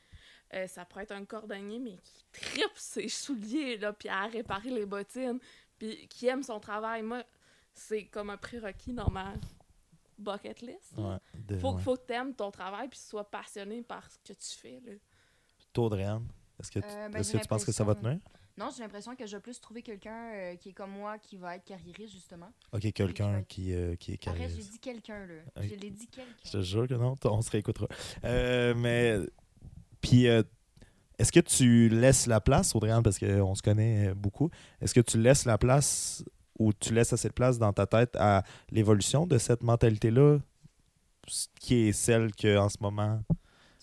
Euh, ça pourrait être un cordonnier, mais qui tripe ses souliers, là, puis à réparer les bottines, puis qui aime son travail. Moi, c'est comme un prérequis dans ma bucket list. Ouais, de- Faut, ouais. faut que t'aimes ton travail puis que tu sois passionné par ce que tu fais. Là. Toi, Audrey-Anne, est-ce que, tu- Euh, ben, que tu penses que ça va tenir? Non, j'ai l'impression que je vais plus trouver quelqu'un euh, qui est comme moi, qui va être carriériste, justement. Ok, quelqu'un qui, euh, qui est Arrête, j'ai carriériste. dit quelqu'un, là. Je l'ai dit Je quelqu'un. te jure que non, on se réécoutera. Mais, puis, euh, est-ce que tu laisses la place, Audrey-Anne, parce qu'on se connaît beaucoup, est-ce que tu laisses la place ou tu laisses assez de place dans ta tête à l'évolution de cette mentalité-là, qui est celle que en ce moment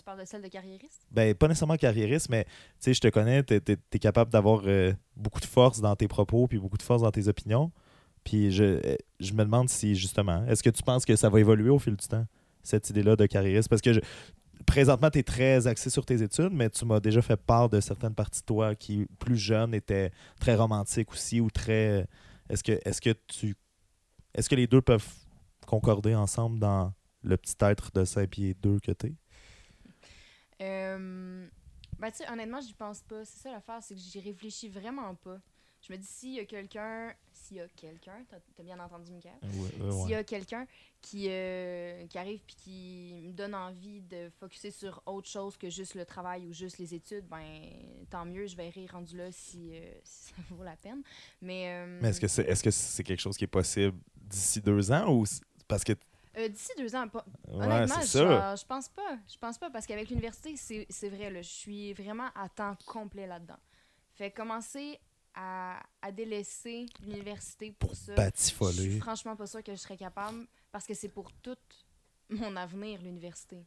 Tu parles de celle de carriériste? ben, pas nécessairement carriériste, mais tu sais, je te connais, tu es, capable d'avoir euh, beaucoup de force dans tes propos, puis beaucoup de force dans tes opinions. Puis je, euh, je me demande si, justement, est-ce que tu penses que ça va évoluer au fil du temps, cette idée-là de carriériste? Parce que présentement, tu es très axé sur tes études, mais tu m'as déjà fait part de certaines parties de toi qui, plus jeunes, étaient très romantiques aussi, ou très. Est-ce que, est que tu. Est-ce que les deux peuvent concorder ensemble dans le petit être de 5 pieds 2 que? Euh, ben, tu sais, honnêtement, j'y pense pas. C'est ça l'affaire, c'est que j'y réfléchis vraiment pas. Je me dis, s'il y a quelqu'un, s'il y a quelqu'un, t'as t'as bien entendu, Mickaël? S'il y a quelqu'un qui, euh, qui arrive puis qui me donne envie de focuser sur autre chose que juste le travail ou juste les études, ben tant mieux, je verrai rendu là si, euh, si ça vaut la peine. Mais, euh, Mais est-ce que c'est est-ce que c'est quelque chose qui est possible d'ici deux ans ou parce que euh, d'ici deux ans, pas, ouais Honnêtement, je, pense pas. Je pense pas parce qu'avec l'université, c'est vrai, là, je suis vraiment à temps complet là-dedans. Fait commencer à, à délaisser l'université pour ça. Je suis franchement pas sûre que je serais capable parce que c'est pour tout mon avenir, l'université.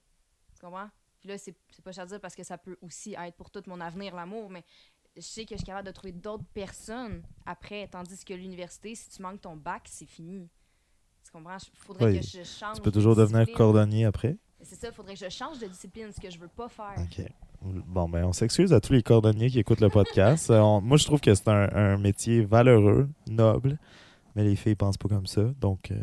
Tu comprends? Puis là, c'est pas cher à dire parce que ça peut aussi être pour tout mon avenir, l'amour, mais je sais que je suis capable de trouver d'autres personnes après, tandis que l'université, si tu manques ton bac, c'est fini. Tu comprends? Faudrait Oui. que je change. tu peux de toujours devenir cordonnier après C'est ça, il faudrait que je change de discipline, ce que je veux pas faire. OK bon ben on s'excuse à tous les cordonniers qui écoutent le podcast Euh, on- moi je trouve que c'est un, un métier valeureux noble mais les filles pensent pas comme ça donc euh,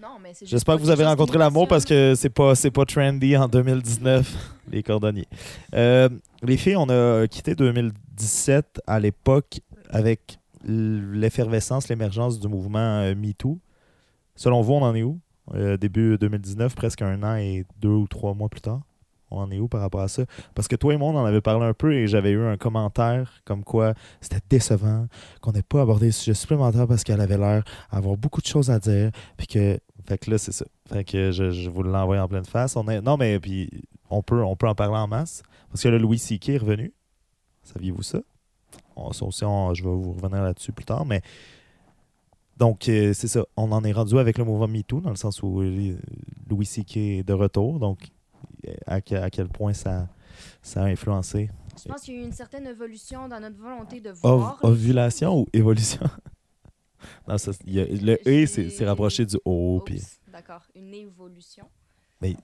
Non, mais c'est juste J'espère que vous avez rencontré l'amour parce que c'est pas c'est pas trendy en 2019 les cordonniers. Euh, les filles, on a quitté 2017 à l'époque avec l'effervescence, l'émergence du mouvement MeToo. Selon vous, on en est où? Euh, Début 2019, presque un an et deux ou trois mois plus tard. On en est où par rapport à ça? Parce que toi et moi, on en avait parlé un peu et j'avais eu un commentaire comme quoi c'était décevant qu'on n'ait pas abordé le sujet supplémentaire parce qu'elle avait l'air d'avoir beaucoup de choses à dire. Puis que. Fait que là, c'est ça. Fait que je, vous l'envoie en pleine face. Non, mais puis on peut, on peut en parler en masse. Parce que le Louis C.K. est revenu. Saviez-vous ça? On, ça aussi, on- je vais vous revenir là-dessus plus tard. Mais donc, euh, c'est ça. On en est rendu avec le mouvement MeToo, dans le sens où Louis C.K. est de retour. Donc, euh, à, à quel point ça, ça a influencé. Je pense qu'il y a eu une certaine évolution dans notre volonté de voir. ovulation ou évolution? non, ça, il y a- le E, c'est rapproché du O. Puis, D'accord, une évolution. ouais.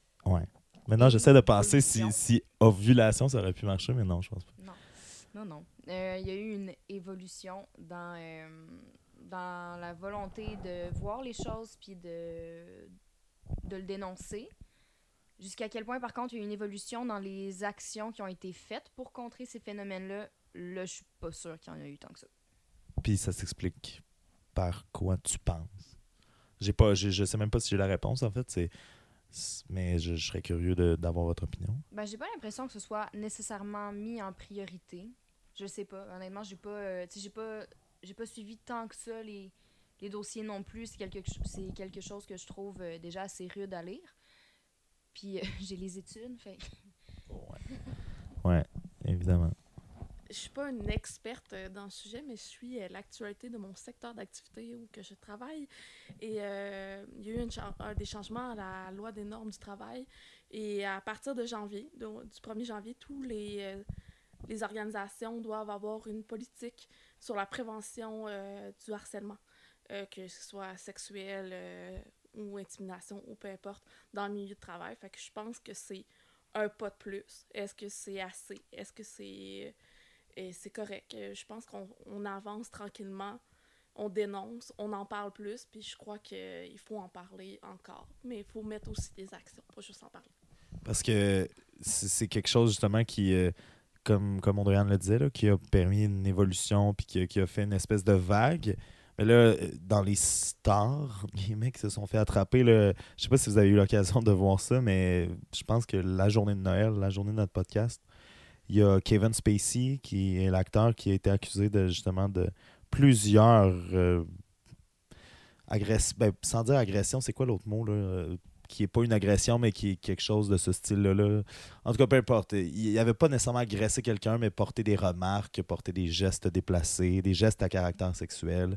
Maintenant, j'essaie de penser si, si ovulation, ça aurait pu marcher, mais non, je pense pas. Non, non, non. Euh, Il y a eu une évolution dans, euh, dans la volonté de voir les choses puis de, de le dénoncer. Jusqu'à quel point, par contre, il y a eu une évolution dans les actions qui ont été faites pour contrer ces phénomènes-là? Là, je suis pas sûre qu'il y en a eu tant que ça. Puis ça s'explique par quoi tu penses. J'ai pas, j'ai- je sais même pas si j'ai la réponse, en fait. C'est, mais je, je serais curieux d'avoir votre opinion. Ben, j'ai pas l'impression que ce soit nécessairement mis en priorité. Je sais pas. Honnêtement, j'ai pas, euh, j'ai pas, j'ai pas suivi tant que ça les, les dossiers non plus. C'est quelque, c'est quelque chose que je trouve euh, déjà assez rude à lire. Puis euh, j'ai les études, fait. Ouais, évidemment. Je suis pas une experte euh, dans le sujet, mais je suis euh, l'actualité de mon secteur d'activité où que je travaille. Et euh, il y a eu une cha- des changements à la loi des normes du travail. Et à partir de janvier, de- du 1er janvier, tous les, euh, les organisations doivent avoir une politique sur la prévention euh, du harcèlement, euh, que ce soit sexuel euh, ou intimidation ou peu importe, dans le milieu de travail. Fait que je pense que c'est un pas de plus. Est-ce que c'est assez? Est-ce que c'est c'est correct? Je pense qu'on on avance tranquillement, on dénonce, on en parle plus, puis je crois qu'il faut en parler encore. Mais il faut mettre aussi des actions, pas juste en parler. Parce que c'est quelque chose justement qui, comme, comme Andréane le disait, là, qui a permis une évolution puis qui, a- qui a fait une espèce de vague. Mais là, euh, dans les stars, les mecs se sont fait attraper. Là, je sais pas si vous avez eu l'occasion de voir ça, mais je pense que la journée de Noël, la journée de notre podcast, il y a Kevin Spacey, qui est l'acteur qui a été accusé de justement de plusieurs euh, agress- ben, sans dire agression, c'est quoi l'autre mot là? Qui est pas une agression, mais qui est quelque chose de ce style-là. là. En tout cas, peu importe. Il n'avait pas nécessairement agressé quelqu'un, mais porté des remarques, porté des gestes déplacés, des gestes à caractère sexuel.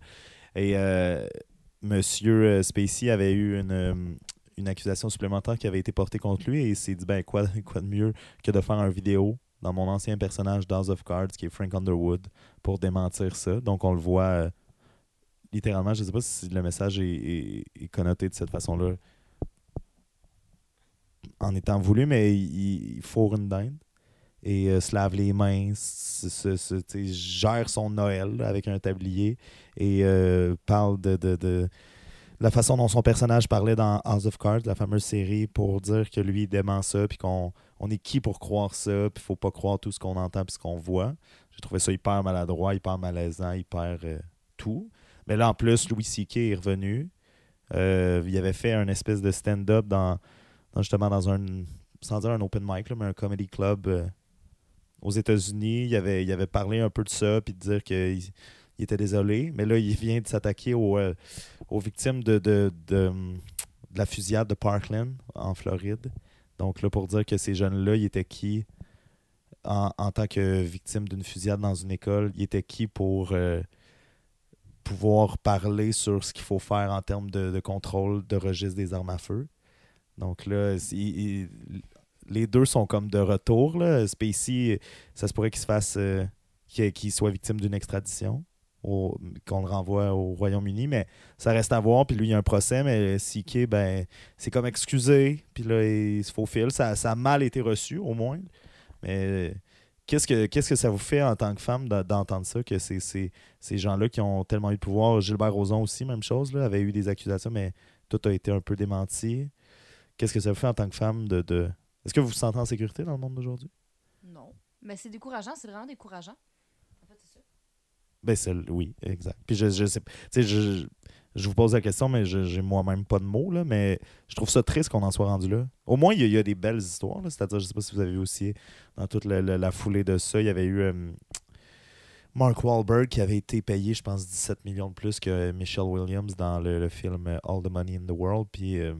Et euh, Monsieur euh, Spacey avait eu une, euh, une accusation supplémentaire qui avait été portée contre lui et il s'est dit ben quoi, quoi de mieux que de faire une vidéo dans mon ancien personnage House of Cards qui est Frank Underwood pour démentir ça. Donc on le voit euh, littéralement, je sais pas si le message est connoté de cette façon-là en étant voulu, mais il, fourre une dinde et euh, se lave les mains, gère son Noël avec un tablier et euh, parle de, la façon dont son personnage parlait dans House of Cards, la fameuse série, pour dire que lui, il dément ça, puis qu'on on est qui pour croire ça, puis faut pas croire tout ce qu'on entend puis ce qu'on voit. J'ai trouvé ça hyper maladroit, hyper malaisant, hyper euh, tout. Mais là, en plus, Louis C.K. est revenu. Il avait fait un espèce de stand-up dans, justement dans un, sans dire un open mic, là, mais un comedy club euh, aux États-Unis. Il avait, il avait parlé un peu de ça, puis de dire qu'il il était désolé. Mais là, il vient de s'attaquer aux, euh, aux victimes de, de, de, de la fusillade de Parkland en Floride. Donc là, pour dire que ces jeunes-là, ils étaient qui en, en tant que victimes d'une fusillade dans une école, ils étaient qui pour euh, pouvoir parler sur ce qu'il faut faire en termes de, de contrôle de registre des armes à feu? Donc là, les deux sont comme de retour. Là. Spacey, ça se pourrait qu'il euh, soit victime d'une extradition, qu'on le renvoie au Royaume-Uni, mais ça reste à voir. Puis lui, il y a un procès, mais CK, ben, c'est comme excusé. Puis là, il se faufile. Ça, a mal été reçu, au moins. Mais qu'est-ce que, ça vous fait en tant que femme d'entendre ça, que ces gens-là qui ont tellement eu de pouvoir, Gilbert Rozon aussi, même chose, là, avait eu des accusations, mais tout a été un peu démenti. Qu'est-ce que ça vous fait en tant que femme de. de... Est-ce que vous vous sentez en sécurité dans le monde d'aujourd'hui? Non. Mais c'est décourageant, c'est vraiment décourageant. En fait, c'est ça. Ben, c'est oui, exact. Puis je, je sais. Tu sais, je, je vous pose la question, mais je- j'ai moi-même pas de mots, là, mais je trouve ça triste qu'on en soit rendu là. Au moins, il y, a- il y a des belles histoires, là. C'est-à-dire, je sais pas si vous avez vu aussi, dans toute la, la- la foulée de ça, il y avait eu euh, Mark Wahlberg qui avait été payé, je pense, 17 millions de plus que Michelle Williams dans le, le film All the Money in the World. Puis euh,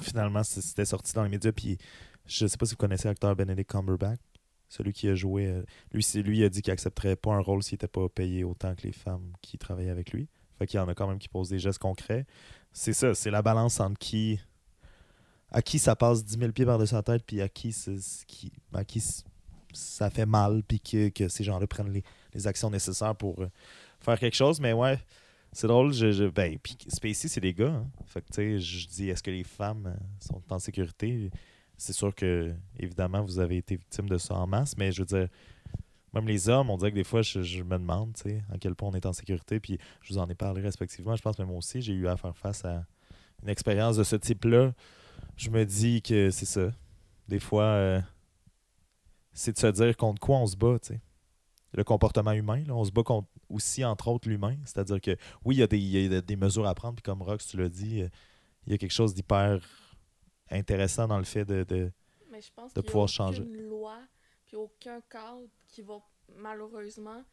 finalement, c'était sorti dans les médias. Puis je sais pas si vous connaissez l'acteur Benedict Cumberbatch, celui qui a joué. euh, lui, c'est lui a dit qu'il accepterait pas un rôle s'il n'était pas payé autant que les femmes qui travaillaient avec lui. Fait qu'il y en a quand même qui posent des gestes concrets. C'est ça, c'est la balance entre qui. À qui ça passe 10 000 pieds par-dessus la tête, puis à qui, qui, à qui ça fait mal, puis que, que ces gens-là prennent les, les actions nécessaires pour euh, faire quelque chose. Mais ouais, c'est drôle. Je, je- ben, puis Spacey, c'est des gars. hein. Fait que, tu sais, je dis, est-ce que les femmes euh, sont en sécurité? C'est sûr que, évidemment, vous avez été victime de ça en masse, mais je veux dire, même les hommes, on dirait que des fois, je, me demande, tu sais, à quel point on est en sécurité. Puis je vous en ai parlé respectivement. Je pense moi aussi, j'ai eu à faire face à une expérience de ce type-là. Je me dis que c'est ça. Des fois, euh, c'est de se dire contre quoi on se bat, tu sais. Le comportement humain, là, on se bat contre aussi, entre autres, l'humain. C'est-à-dire que, oui, il y, a des, il y a des mesures à prendre, puis comme Rox, tu l'as dit, euh, il y a quelque chose d'hyper intéressant dans le fait de. de- Mais je pense de qu'il y a pouvoir aucune changer. loi puis aucun cadre qui va malheureusement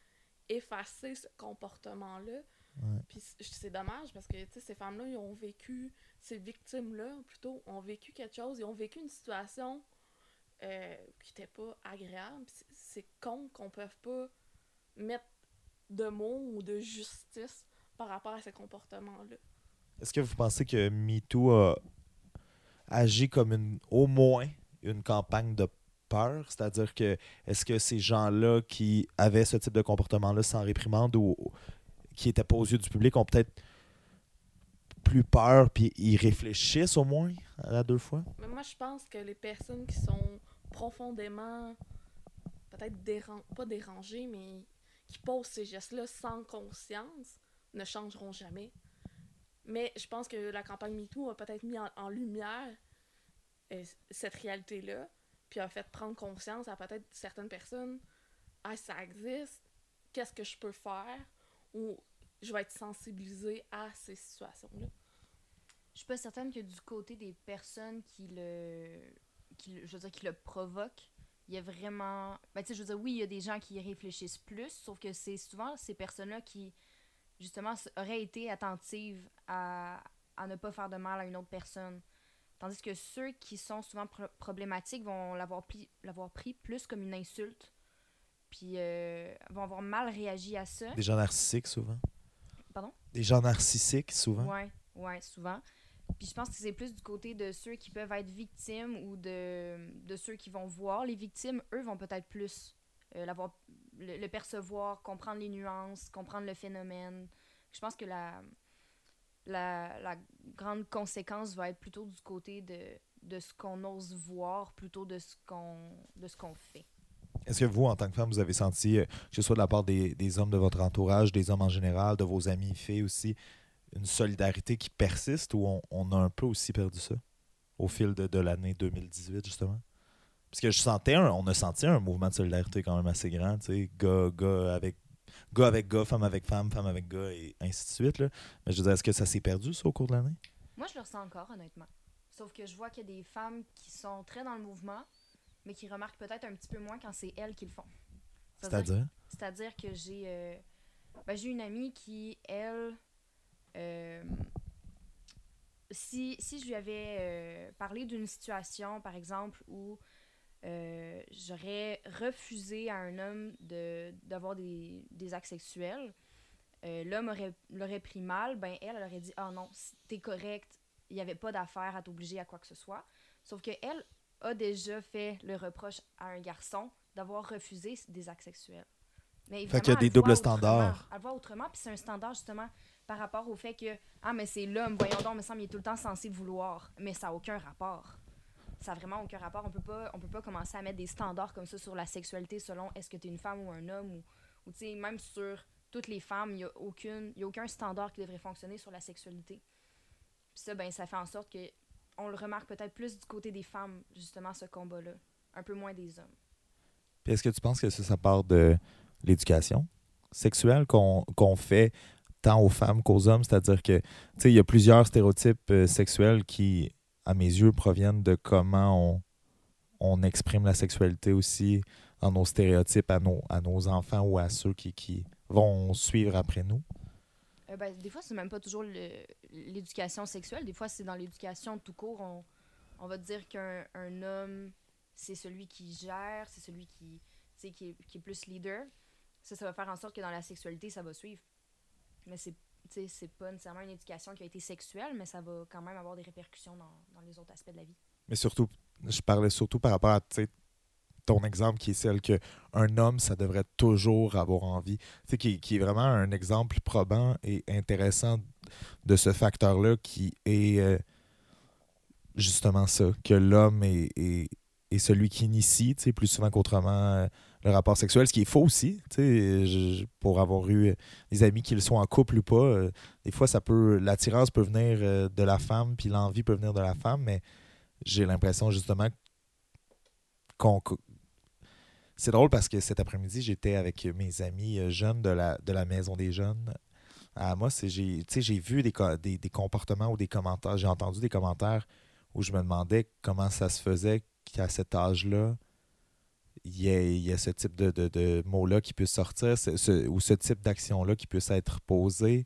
effacer ce comportement-là. Ouais. Puis c'est dommage parce que ces femmes-là, ils ont vécu, ces victimes-là plutôt, ont vécu quelque chose, ils ont vécu une situation euh, qui n'était pas agréable. C'est con qu'on ne peut pas mettre de mots ou de justice par rapport à ces comportements-là. Est-ce que vous pensez que MeToo a agi comme une, au moins une campagne de peur? C'est-à-dire que est-ce que ces gens-là qui avaient ce type de comportement-là sans réprimande ou qui n'étaient pas aux yeux du public ont peut-être plus peur puis ils réfléchissent au moins à la deux fois? Mais moi, je pense que les personnes qui sont profondément, peut-être déran pas dérangées, mais qui posent ces gestes-là sans conscience, ne changeront jamais. Mais je pense que la campagne MeToo a peut-être mis en, lumière euh, cette réalité-là, puis a fait prendre conscience à peut-être certaines personnes Ah, ça existe, qu'est-ce que je peux faire Ou je vais être sensibilisée à ces situations-là. Je suis pas certaine que du côté des personnes qui le, qui je veux dire, qui le provoquent, il y a vraiment... Ben, tu sais, je veux dire, oui, il y a des gens qui y réfléchissent plus, sauf que c'est souvent ces personnes-là qui, justement, auraient été attentives à, à ne pas faire de mal à une autre personne. Tandis que ceux qui sont souvent pro- problématiques vont l'avoir pris, l'avoir pris plus comme une insulte, puis euh, vont avoir mal réagi à ça. Des gens narcissiques souvent? Pardon? Des gens narcissiques souvent? Ouais, ouais, souvent. Puis je pense que c'est plus du côté de ceux qui peuvent être victimes ou de, de ceux qui vont voir les victimes. Eux vont peut-être plus euh, l'avoir, le, percevoir, comprendre les nuances, comprendre le phénomène. Je pense que la, la, la grande conséquence va être plutôt du côté de, de ce qu'on ose voir plutôt de ce qu'on, de ce qu'on fait. Est-ce que vous, en tant que femme, vous avez senti, euh, que ce soit de la part des, des hommes de votre entourage, des hommes en général, de vos amis filles aussi, une solidarité qui persiste ou on, on a un peu aussi perdu ça au fil de, de l'année 2018, justement? Parce que je sentais, un- on a senti un mouvement de solidarité quand même assez grand, tu sais, gars, gars avec gars avec gars, femme avec femme, femme avec gars, et ainsi de suite. Là. Mais je veux dire, est-ce que ça s'est perdu, ça, au cours de l'année? Moi, je le ressens encore, honnêtement. Sauf que je vois qu'il y a des femmes qui sont très dans le mouvement, mais qui remarquent peut-être un petit peu moins quand c'est elles qui le font. C'est-à-dire? C'est-à-dire que j'ai euh, ben, j'ai une amie qui, elle, euh, si, si je lui avais euh, parlé d'une situation, par exemple, où euh, j'aurais refusé à un homme de- d'avoir des, des actes sexuels, l'homme aurait- l'aurait pris mal, ben elle, elle aurait dit Ah non, c- t'es correct, il n'y avait pas d'affaire à t'obliger à quoi que ce soit. Sauf que elle a déjà fait le reproche à un garçon d'avoir refusé des actes sexuels. Mais Fait qu'il y a des doubles standards. Elle voit autrement, puis c'est un standard justement par rapport au fait que Ah, mais c'est l'homme, voyons donc, me semble, il est tout le temps censé vouloir. Mais ça n'a aucun rapport. Ça n'a vraiment aucun rapport. On peut pas, on peut pas commencer à mettre des standards comme ça sur la sexualité selon est-ce que tu es une femme ou un homme ou, ou tu sais, même sur toutes les femmes, il n'y a, aucune, y a aucun standard qui devrait fonctionner sur la sexualité. Puis ça, ben, ça fait en sorte que on le remarque peut-être plus du côté des femmes, justement, ce combat-là. Un peu moins des hommes. Puis est-ce que tu penses que ça, ça part de l'éducation sexuelle qu'on qu'on fait tant aux femmes qu'aux hommes? C'est-à-dire que, il y a plusieurs stéréotypes euh, sexuels qui, à mes yeux, proviennent de comment on, on exprime la sexualité aussi dans nos stéréotypes à nos, à nos enfants ou à ceux qui, qui vont suivre après nous. Euh, ben, des fois, c'est même pas toujours l'éducation sexuelle. Des fois, c'est dans l'éducation tout court. On, on va dire qu'un un homme, c'est celui qui gère, c'est celui qui, qui, est, qui est plus leader. Ça, ça va faire en sorte que dans la sexualité, ça va suivre. Mais c'est pas nécessairement une éducation qui a été sexuelle, mais ça va quand même avoir des répercussions dans, dans les autres aspects de la vie. Mais surtout, je parlais surtout par rapport à ton exemple qui est celle que un homme, ça devrait toujours avoir envie. Tu sais, qui, qui est vraiment un exemple probant et intéressant de ce facteur-là qui est euh, justement ça, que l'homme est, est- est celui qui initie, plus souvent qu'autrement, euh, le rapport sexuel, ce qui est faux aussi, je- pour avoir eu des amis qui le sont en couple ou pas, euh, des fois, ça peut, l'attirance peut venir euh, de la femme, puis l'envie peut venir de la femme, mais j'ai l'impression justement qu'on. qu'- C'est drôle parce que cet après-midi, j'étais avec mes amis euh, jeunes de la, de la Maison des Jeunes à Amos j'ai vu des, des comportements ou des commentaires, j'ai entendu des commentaires où je me demandais comment ça se faisait qu'à cet âge-là, il y ait ce type de, de, de mots-là qui puisse sortir ou ce type d'action-là qui puisse être posé.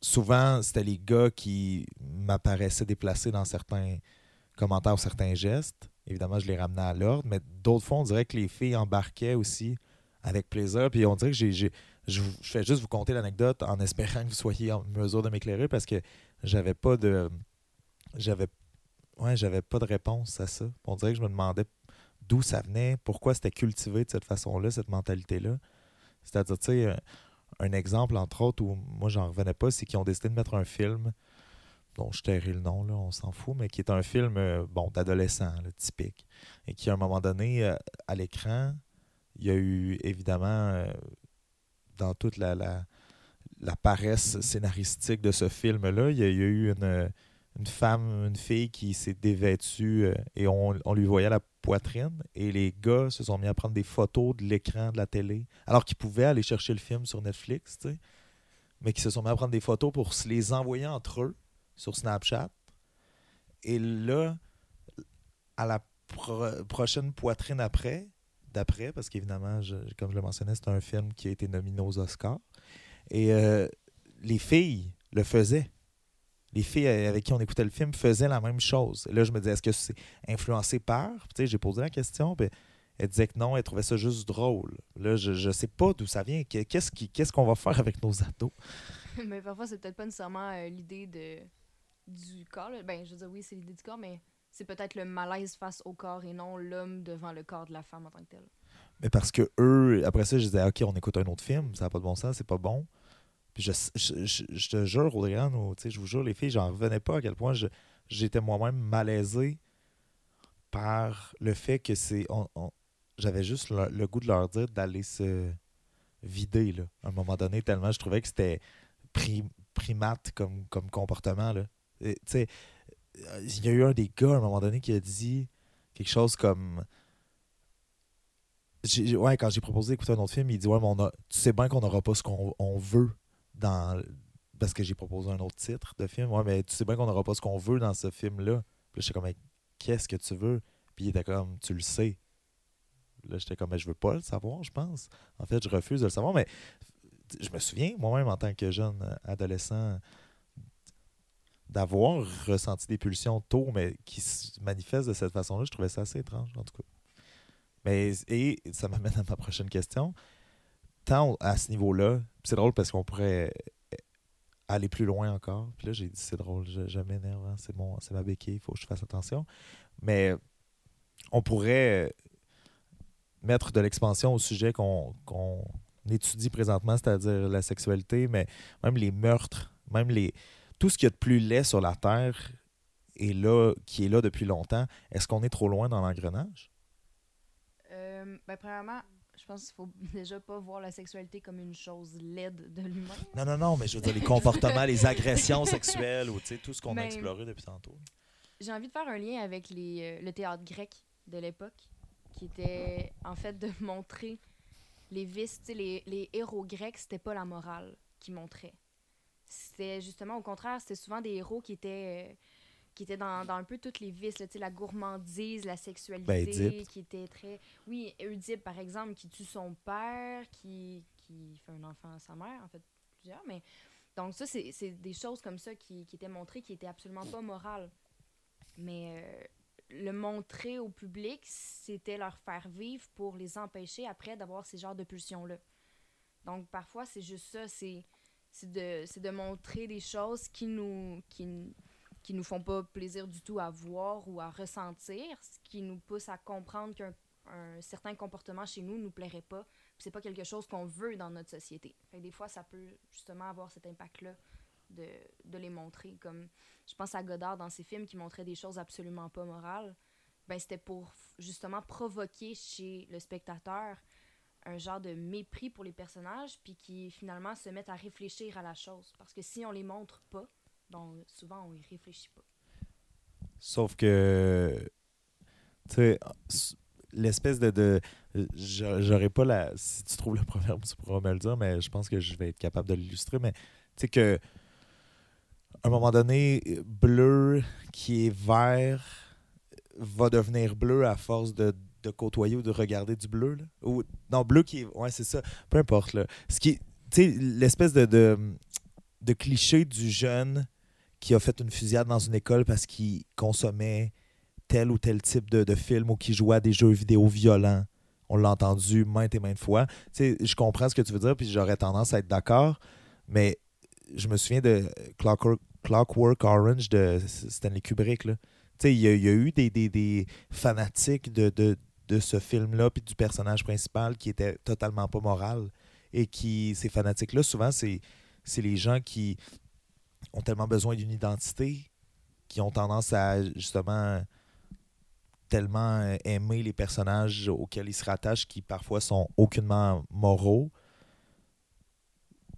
Souvent, c'était les gars qui m'apparaissaient déplacés dans certains commentaires ou certains gestes. Évidemment, je les ramenais à l'ordre, mais d'autres fois, on dirait que les filles embarquaient aussi avec plaisir. Puis on dirait que j'ai, je, je fais juste vous conter l'anecdote en espérant que vous soyez en mesure de m'éclairer parce que j'avais pas de. J'avais. Ouais, j'avais pas de réponse à ça. On dirait que je me demandais d'où ça venait, pourquoi c'était cultivé de cette façon-là, cette mentalité-là. C'est-à-dire, tu sais, un, exemple, entre autres, où moi, j'en revenais pas, c'est qu'ils ont décidé de mettre un film, dont je tairai le nom, là, on s'en fout, mais qui est un film, euh, bon, d'adolescent, typique. Et qui, à un moment donné, euh, à l'écran, il y a eu, évidemment, euh, dans toute la, la, la paresse scénaristique de ce film-là, il y a eu une, une femme, une fille qui s'est dévêtue euh, et on, lui voyait la poitrine. Et les gars se sont mis à prendre des photos de l'écran de la télé, alors qu'ils pouvaient aller chercher le film sur Netflix, mais qui se sont mis à prendre des photos pour se les envoyer entre eux sur Snapchat. Et là, à la pro- prochaine poitrine après, d'après, parce qu'évidemment, comme je le mentionnais, c'est un film qui a été nominé aux Oscars. Et euh, les filles le faisaient. Les filles avec qui on écoutait le film faisaient la même chose. Et là, je me disais, est-ce que c'est influencé par? J'ai posé la question, puis elle disait que non, elle trouvait ça juste drôle. Là, je, je sais pas d'où ça vient. Que- Qu'est-ce qu'on va faire avec nos ados? mais parfois, c'est peut-être pas nécessairement euh, l'idée de du corps. là. Ben, je veux dire, oui, c'est l'idée du corps, mais c'est peut-être le malaise face au corps et non l'homme devant le corps de la femme en tant que tel. Mais parce que eux, après ça, je disais, OK, on écoute un autre film, ça n'a pas de bon sens, c'est pas bon. Puis je, je, je- te jure, sais, je vous jure, les filles, j'en revenais pas à quel point j'étais moi-même malaisé par le fait que c'est. on- J'avais juste le, goût de leur dire d'aller se vider, là, à un moment donné, tellement je trouvais que c'était pri- primate comme, comme comportement, là. Tu sais, il y a eu un des gars, à un moment donné, qui a dit quelque chose comme ouais, quand j'ai proposé d'écouter un autre film, il dit Ouais, mais on a, tu sais bien qu'on n'aura pas ce qu'on on veut dans. Parce que j'ai proposé un autre titre de film. Ouais, mais tu sais bien qu'on n'aura pas ce qu'on veut dans ce film-là. Puis là, j'étais comme Qu'est-ce que tu veux? Puis il était comme Tu le sais. Là, j'étais comme Mais je veux pas le savoir, je pense. En fait, je refuse de le savoir. Mais je me souviens, moi-même, en tant que jeune euh, adolescent, d'avoir ressenti des pulsions tôt, mais qui se manifestent de cette façon-là. Je trouvais ça assez étrange, en tout cas. Mais, et ça m'amène à ma prochaine question. Tant à ce niveau-là, c'est drôle parce qu'on pourrait aller plus loin encore. Puis là, j'ai dit, c'est drôle, je, m'énerve, hein, c'est mon, c'est ma béquille, il faut que je fasse attention. Mais on pourrait mettre de l'expansion au sujet qu'on qu'on étudie présentement, c'est-à-dire la sexualité, mais même les meurtres, même les tout ce qu'il y a de plus laid sur la Terre est là, qui est là depuis longtemps. Est-ce qu'on est trop loin dans l'engrenage? Euh, ben, premièrement, je pense qu'il faut déjà pas voir la sexualité comme une chose laide de l'humain. Non, non, non, mais je veux dire, les comportements, les agressions sexuelles, ou tout ce qu'on a Ben, exploré depuis tantôt. J'ai envie de faire un lien avec les, euh, le théâtre grec de l'époque, qui était en fait de montrer les vices. Les, les héros grecs, c'était pas la morale qui montrait. C'était justement au contraire, c'était souvent des héros qui étaient, euh, qui étaient dans, dans un peu toutes les vices, là, la gourmandise, la sexualité, Ben, qui était très. Oui, Oedipe, par exemple, qui tue son père, qui, qui fait un enfant à sa mère, en fait, plusieurs, mais. Donc, ça, c'est c'est des choses comme ça qui, qui étaient montrées qui étaient absolument pas morales. Mais euh, le montrer au public, c'était leur faire vivre pour les empêcher après d'avoir ces genres de pulsions-là. Donc parfois, c'est juste ça, c'est c'est de, c'est de montrer des choses qui nous, qui, qui nous font pas plaisir du tout à voir ou à ressentir, ce qui nous pousse à comprendre qu'un un certain comportement chez nous nous plairait pas, c'est pas quelque chose qu'on veut dans notre société. Fait des fois, ça peut justement avoir cet impact-là de, les montrer. Comme je pense à Godard dans ses films qui montraient des choses absolument pas morales. Ben, c'était pour justement provoquer chez le spectateur un genre de mépris pour les personnages, puis qui finalement se mettent à réfléchir à la chose. Parce que si on les montre pas, ben, souvent on y réfléchit pas. Sauf que, tu sais, l'espèce de. de j'a- J'aurais pas la. Si tu trouves le proverbe, tu pourras me le dire, mais je pense que je vais être capable de l'illustrer. Mais tu sais que, à un moment donné, bleu qui est vert va devenir bleu à force de, côtoyer ou de regarder du bleu. Ou, non, bleu qui est. Ouais, c'est ça. Peu importe. Là. Tu sais, l'espèce de cliché du jeune qui a fait une fusillade dans une école parce qu'il consommait tel ou tel type de, de film ou qui jouait à des jeux vidéo violents. On l'a entendu maintes et maintes fois. Tu sais, je comprends ce que tu veux dire, puis j'aurais tendance à être d'accord, mais je me souviens de Clockwork, Orange de Stanley Kubrick. Là. Tu sais, il y, a- eu des, des- des fanatiques de, de, de ce film-là, puis du personnage principal qui était totalement pas moral. Et qui, ces fanatiques-là, souvent, c'est c'est les gens qui ont tellement besoin d'une identité, qui ont tendance à justement tellement euh, aimer les personnages auxquels ils se rattachent, qui parfois sont aucunement moraux.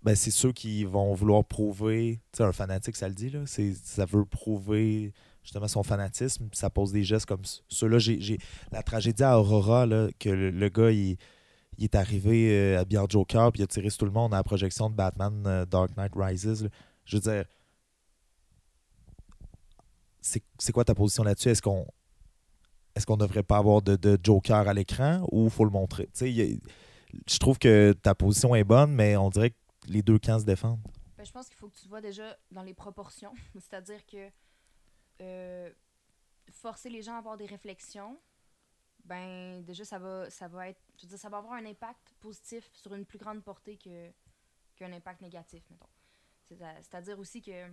Ben, c'est ceux qui vont vouloir prouver, tu sais, un fanatique, ça le dit, là, ça veut prouver justement son fanatisme, ça pose des gestes comme ceux-là. La tragédie à Aurora, là, que le, gars, il, il est arrivé euh, habillé en Joker, puis il a tiré sur tout le monde à la projection de Batman euh, Dark Knight Rises. Je veux dire, c'est, quoi ta position là-dessus? Est-ce qu'on est-ce qu'on devrait pas avoir de, de Joker à l'écran ou faut le montrer? A- je trouve que ta position est bonne, mais on dirait que les deux camps se défendent. Ben, je pense qu'il faut que tu te vois déjà dans les proportions. C'est-à-dire que euh, forcer les gens à avoir des réflexions, ben déjà ça va ça va être ça va avoir un impact positif sur une plus grande portée que qu'un impact négatif, C'est-à-dire aussi que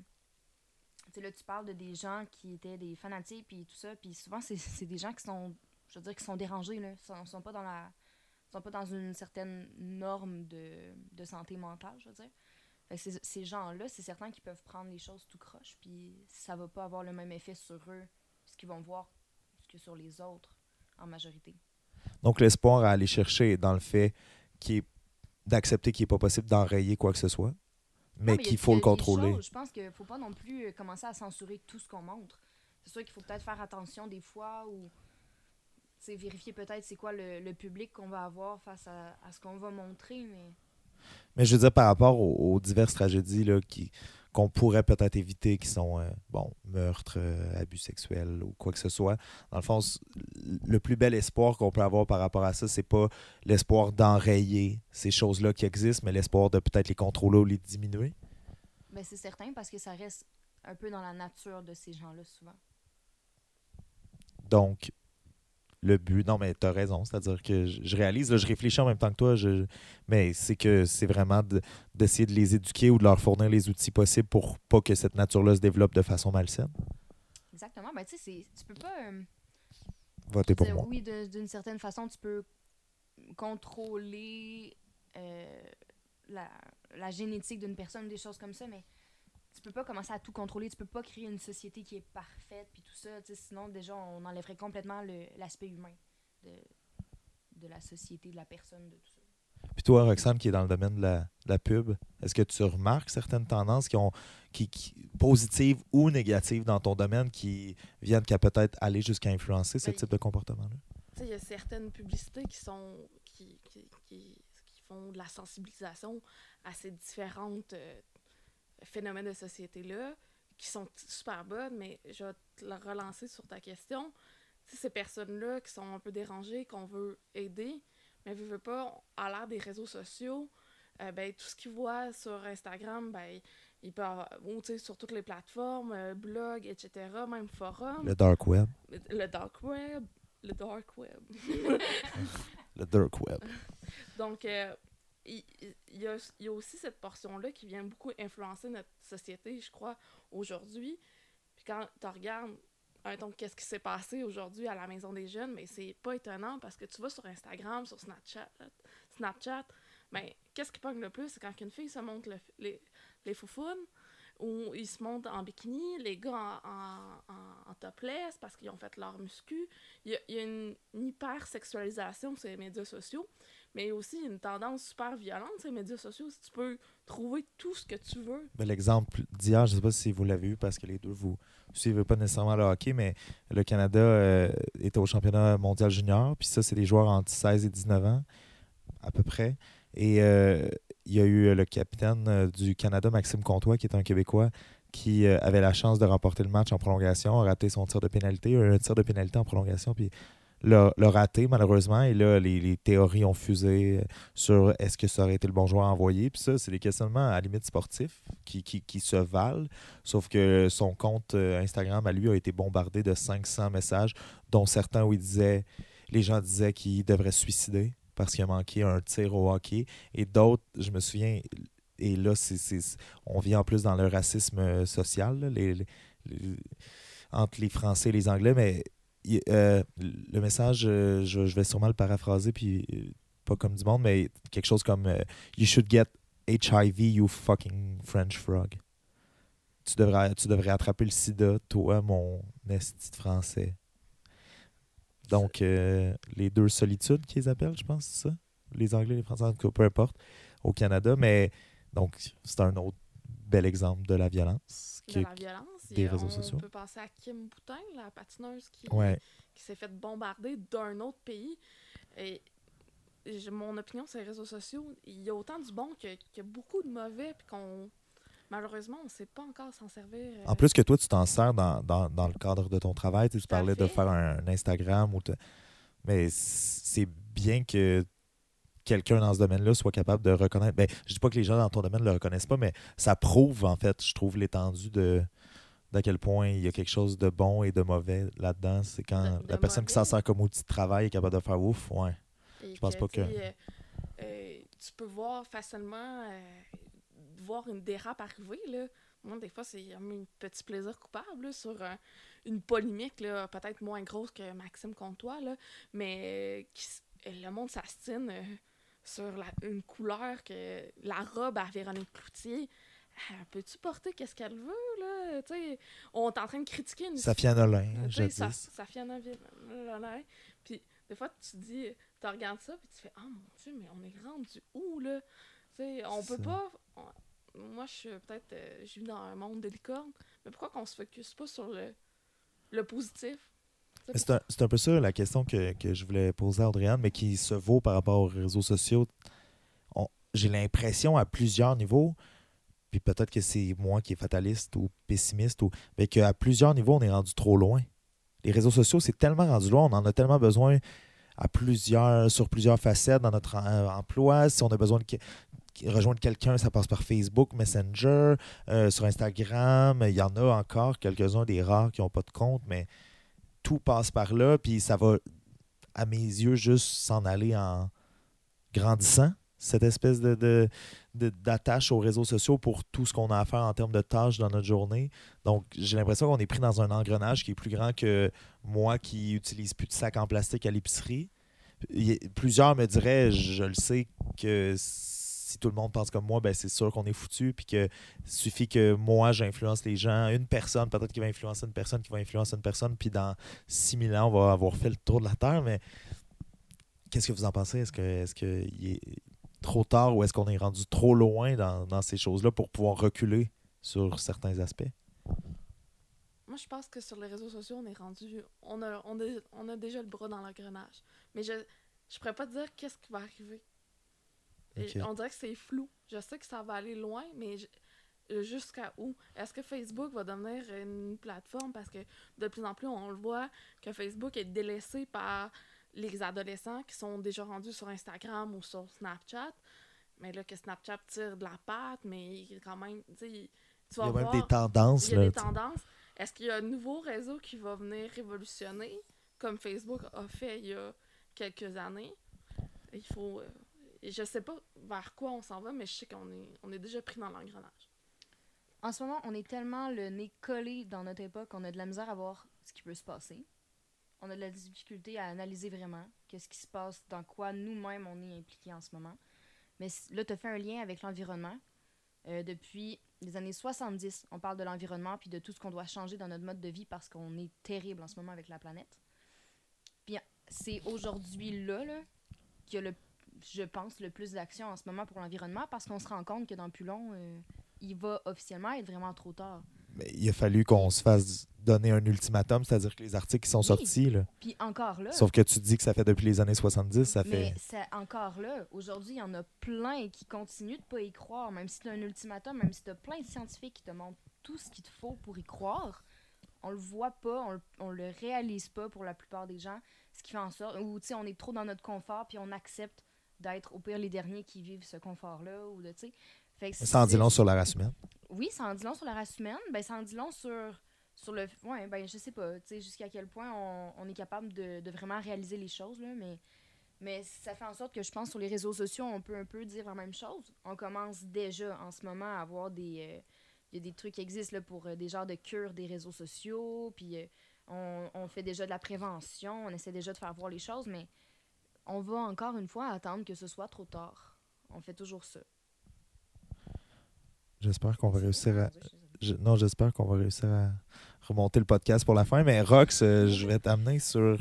là tu parles de des gens qui étaient des fanatiques puis tout ça, puis souvent c'est des gens qui sont je veux dire qui sont dérangés là, sont, sont pas dans la sont pas dans une certaine norme de, de santé mentale, je veux dire. Fait ces, gens-là, c'est certain qu'ils peuvent prendre les choses tout croche, puis ça va pas avoir le même effet sur eux, ce qu'ils vont voir, que sur les autres, en majorité. Donc, l'espoir à aller chercher dans le fait est- d'accepter qu'il n'est pas possible d'enrayer quoi que ce soit, mais, qu'il faut le contrôler. choses, je pense qu'il faut pas non plus euh, commencer à censurer tout ce qu'on montre. C'est sûr qu'il faut peut-être faire attention des fois ou vérifier peut-être c'est quoi le, le public qu'on va avoir face à, à ce qu'on va montrer, mais Mais je veux dire, par rapport aux, aux diverses tragédies là, qui, qu'on pourrait peut-être éviter, qui sont, euh, bon, meurtres, euh, abus sexuels ou quoi que ce soit, dans le fond, le plus bel espoir qu'on peut avoir par rapport à ça, c'est pas l'espoir d'enrayer ces choses-là qui existent, mais l'espoir de peut-être les contrôler ou les diminuer. ben, c'est certain parce que ça reste un peu dans la nature de ces gens-là souvent. Donc, le but, non, mais tu as raison, c'est-à-dire que je, je réalise, là, je réfléchis en même temps que toi, je, mais c'est que c'est vraiment de- d'essayer de les éduquer ou de leur fournir les outils possibles pour pas que cette nature-là se développe de façon malsaine. Exactement. Ben, tu sais, tu peux pas. euh, Votez pour moi. Oui, d'une certaine façon, tu peux contrôler euh, la, la génétique d'une personne, des choses comme ça, mais tu peux pas commencer à tout contrôler. Tu peux pas créer une société qui est parfaite, puis tout ça. Sinon, déjà, on enlèverait complètement l'aspect humain de, de la société, de la personne, de tout ça. Puis toi, Roxane, qui est dans le domaine de la, de la pub, est-ce que tu remarques certaines tendances qui ont qui, qui- positives ou négatives dans ton domaine qui viennent qu'à peut-être aller jusqu'à influencer ce Ben, type de comportement-là? Tu sais, il y a certaines publicités qui sont qui, qui, qui- qui font de la sensibilisation à ces différentes euh, phénomènes de société-là, qui sont super bonnes, mais je vais te la relancer sur ta question. Tu sais, ces personnes-là qui sont un peu dérangées, qu'on veut aider, mais veut, veut pas, à l'ère des réseaux sociaux, euh, ben, tout ce qu'ils voient sur Instagram, ben, ils peuvent, ou tu sais, sur toutes les plateformes, euh, blogs, etc., même forums, Le dark web. le dark web, le dark web. Le dark web. Donc, euh, il, y, a, y a aussi cette portion-là qui vient beaucoup influencer notre société, je crois, aujourd'hui. Quand tu regardes, qu'est-ce qui s'est passé aujourd'hui à la Maison des Jeunes, mais c'est pas étonnant parce que tu vas sur Instagram, sur Snapchat, Snapchat, ben, qu'est-ce qui pogne le plus? C'est quand une fille se montre le- les, les foufounes, ou ils se montent en bikini, les gars en, en, topless parce qu'ils ont fait leur muscu. Il y a, il y a une, une hyper-sexualisation sur les médias sociaux, mais aussi une tendance super violente les médias sociaux. Si tu peux trouver tout ce que tu veux. L'exemple d'hier, je ne sais pas si vous l'avez vu parce que les deux, vous ne suivez pas nécessairement le hockey, mais le Canada euh, était au championnat mondial junior. Puis ça, c'est des joueurs entre 16 et 19 ans, à peu près. Et euh, il y a eu le capitaine euh, du Canada, Maxime Comtois, qui est un Québécois, qui euh, avait la chance de remporter le match en prolongation, a raté son tir de pénalité. Eu un tir de pénalité en prolongation, puis l'a raté malheureusement. Et là, les, les théories ont fusé sur est-ce que ça aurait été le bon joueur à envoyer. Puis ça, c'est des questionnements à la limite sportifs qui, qui, qui se valent. Sauf que son compte euh, Instagram à lui a été bombardé de 500 messages, dont certains où il disait, les gens disaient qu'il devrait se suicider parce qu'il a manqué un tir au hockey. Et d'autres, je me souviens, et là, c'est- on vit en plus dans le racisme euh, social, les- entre les Français et les Anglais, mais il- euh, le message, euh, je, je vais sûrement le paraphraser, puis euh, pas comme du monde, mais quelque chose comme euh, You should get HIV, you fucking French frog. Tu devrais, tu devrais attraper le sida, toi, mon esti de français. Donc, les deux solitudes qu'ils appellent, je pense, c'est ça? Les Anglais, les Français, en tout cas, peu importe, au Canada. Mais, donc, c'est un autre bel exemple de la violence. de qui- la violence. Des réseaux on sociaux. peut penser à Kim Boutin, la patineuse qui, Ouais. qui s'est fait bombarder d'un autre pays. Et mon opinion sur les réseaux sociaux, il y a autant du bon que, que beaucoup de mauvais, puis qu'on malheureusement, on ne sait pas encore s'en servir. euh, En plus que toi, tu t'en sers dans, dans, dans le cadre de ton travail. Tu, sais, parlais de faire un, un Instagram. ou te- Mais c'est bien que quelqu'un dans ce domaine-là soit capable de reconnaître. Ben, je dis pas que les gens dans ton domaine ne le reconnaissent pas, mais ça prouve, en fait, je trouve, l'étendue de d'à quel point il y a quelque chose de bon et de mauvais là-dedans. C'est quand De- de la personne qui s'en sert comme outil de travail est capable de faire ouf. Ouais. Et Je pense pas tu que- euh, euh, tu peux voir facilement euh, voir une dérape arriver. Là. Moi, des fois, c'est un petit plaisir coupable là, sur un- une polémique, là, peut-être moins grosse que Maxime Comtois, là, mais qui le monde s'astine sur la- une couleur que la robe à Véronique Cloutier. Peux-tu porter qu'est-ce qu'elle veut, là? Tu sais, on est en train de critiquer une Safia Nolin, je fait un environnement. Puis des fois, tu te dis, tu regardes ça, puis tu fais, ah mon Dieu, mais on est rendu où, là? Tu sais, on peut Ça. pas. on- moi, je suis peut-être. euh, je vis dans un monde de licorne, mais pourquoi qu'on se focus pas sur le, le positif? C'est un, un peu ça la question que, que je voulais poser à Audrey-Anne, mais qui se vaut par rapport aux réseaux sociaux. J'ai l'impression à plusieurs niveaux, puis peut-être que c'est moi qui est fataliste ou pessimiste, ou, mais qu'à plusieurs niveaux, on est rendu trop loin. Les réseaux sociaux, c'est tellement rendu loin, on en a tellement besoin à plusieurs, sur plusieurs facettes dans notre euh, emploi. Si on a besoin de rejoindre quelqu'un, ça passe par Facebook, Messenger, euh, sur Instagram. Il y en a encore quelques-uns des rares qui n'ont pas de compte, mais tout passe par là, puis ça va, à mes yeux, juste s'en aller en grandissant, cette espèce de, d'attache aux réseaux sociaux pour tout ce qu'on a à faire en termes de tâches dans notre journée. Donc, j'ai l'impression qu'on est pris dans un engrenage qui est plus grand que moi qui utilise plus de sacs en plastique à l'épicerie. Plusieurs me diraient, je, le sais, que si tout le monde pense comme moi, ben c'est sûr qu'on est foutu, puis que suffit que moi, j'influence les gens. Une personne, peut-être qui va influencer une personne, qui va influencer une personne, puis dans 6000 ans, on va avoir fait le tour de la Terre. Mais Qu'est-ce que vous en pensez? Est-ce que est-ce est trop tard ou est-ce qu'on est rendu trop loin dans, dans ces choses-là pour pouvoir reculer sur certains aspects? Moi, je pense que sur les réseaux sociaux, on est rendu. On a, on a, on a déjà le bras dans l'engrenage. Mais je je pourrais pas te dire qu'est-ce qui va arriver. Et. On dirait que c'est flou. Je sais que ça va aller loin, mais jusqu'à où? Est-ce que Facebook va devenir une plateforme? Parce que de plus en plus, on le voit que Facebook est délaissé par les adolescents qui sont déjà rendus sur Instagram ou sur Snapchat. Mais là, que Snapchat tire de la patte, mais quand même, tu sais, tu Il y vas a même voir... des tendances. Il y a Là, des tendances. Est-ce qu'il y a un nouveau réseau qui va venir révolutionner, comme Facebook a fait il y a quelques années? Il faut. euh, je sais pas vers quoi on s'en va, mais je sais qu'on est, on est déjà pris dans l'engrenage. En ce moment, on est tellement le nez collé dans notre époque, on a de la misère à voir ce qui peut se passer. On a de la difficulté à analyser vraiment qu'est-ce qui se passe, dans quoi nous-mêmes on est impliqués en ce moment. Mais là, tu as fait un lien avec l'environnement. Euh, depuis les années 70, on parle de l'environnement puis de tout ce qu'on doit changer dans notre mode de vie parce qu'on est terrible en ce moment avec la planète. Puis c'est aujourd'hui-là là, qu'il y a, le, je pense, le plus d'action en ce moment pour l'environnement parce qu'on se rend compte que dans plus long, euh, il va officiellement être vraiment trop tard. Il a fallu qu'on se fasse donner un ultimatum, c'est-à-dire que les articles qui sont Oui. sortis, là, Puis encore là, sauf que tu dis que ça fait depuis les années 70, ça fait... mais c'est encore là, aujourd'hui, il y en a plein qui continuent de pas y croire, même si tu as un ultimatum, même si tu as plein de scientifiques qui te montrent tout ce qu'il te faut pour y croire. On le voit pas, on, le- on le réalise pas pour la plupart des gens, ce qui fait en sorte, ou tu sais, on est trop dans notre confort, puis on accepte d'être au pire les derniers qui vivent ce confort-là, ou de. Fait que Ça en dit c'est- long sur la race humaine. Oui, ça en dit long sur la race humaine. Ben, ça en dit long sur, sur le. Ouais, ben, je sais pas, tu sais, jusqu'à quel point on, on est capable de, de vraiment réaliser les choses, là, mais, mais ça fait en sorte que je pense sur les réseaux sociaux, on peut un peu dire la même chose. On commence déjà en ce moment à avoir des. euh, Il y a des trucs qui existent là, pour euh, des genres de cures des réseaux sociaux, puis euh, on, on fait déjà de la prévention, on essaie déjà de faire voir les choses, mais on va encore une fois attendre que ce soit trop tard. On fait toujours ça. J'espère qu'on va réussir à... Non, j'espère qu'on va réussir à remonter le podcast pour la fin. Mais Rox, euh, je vais t'amener sur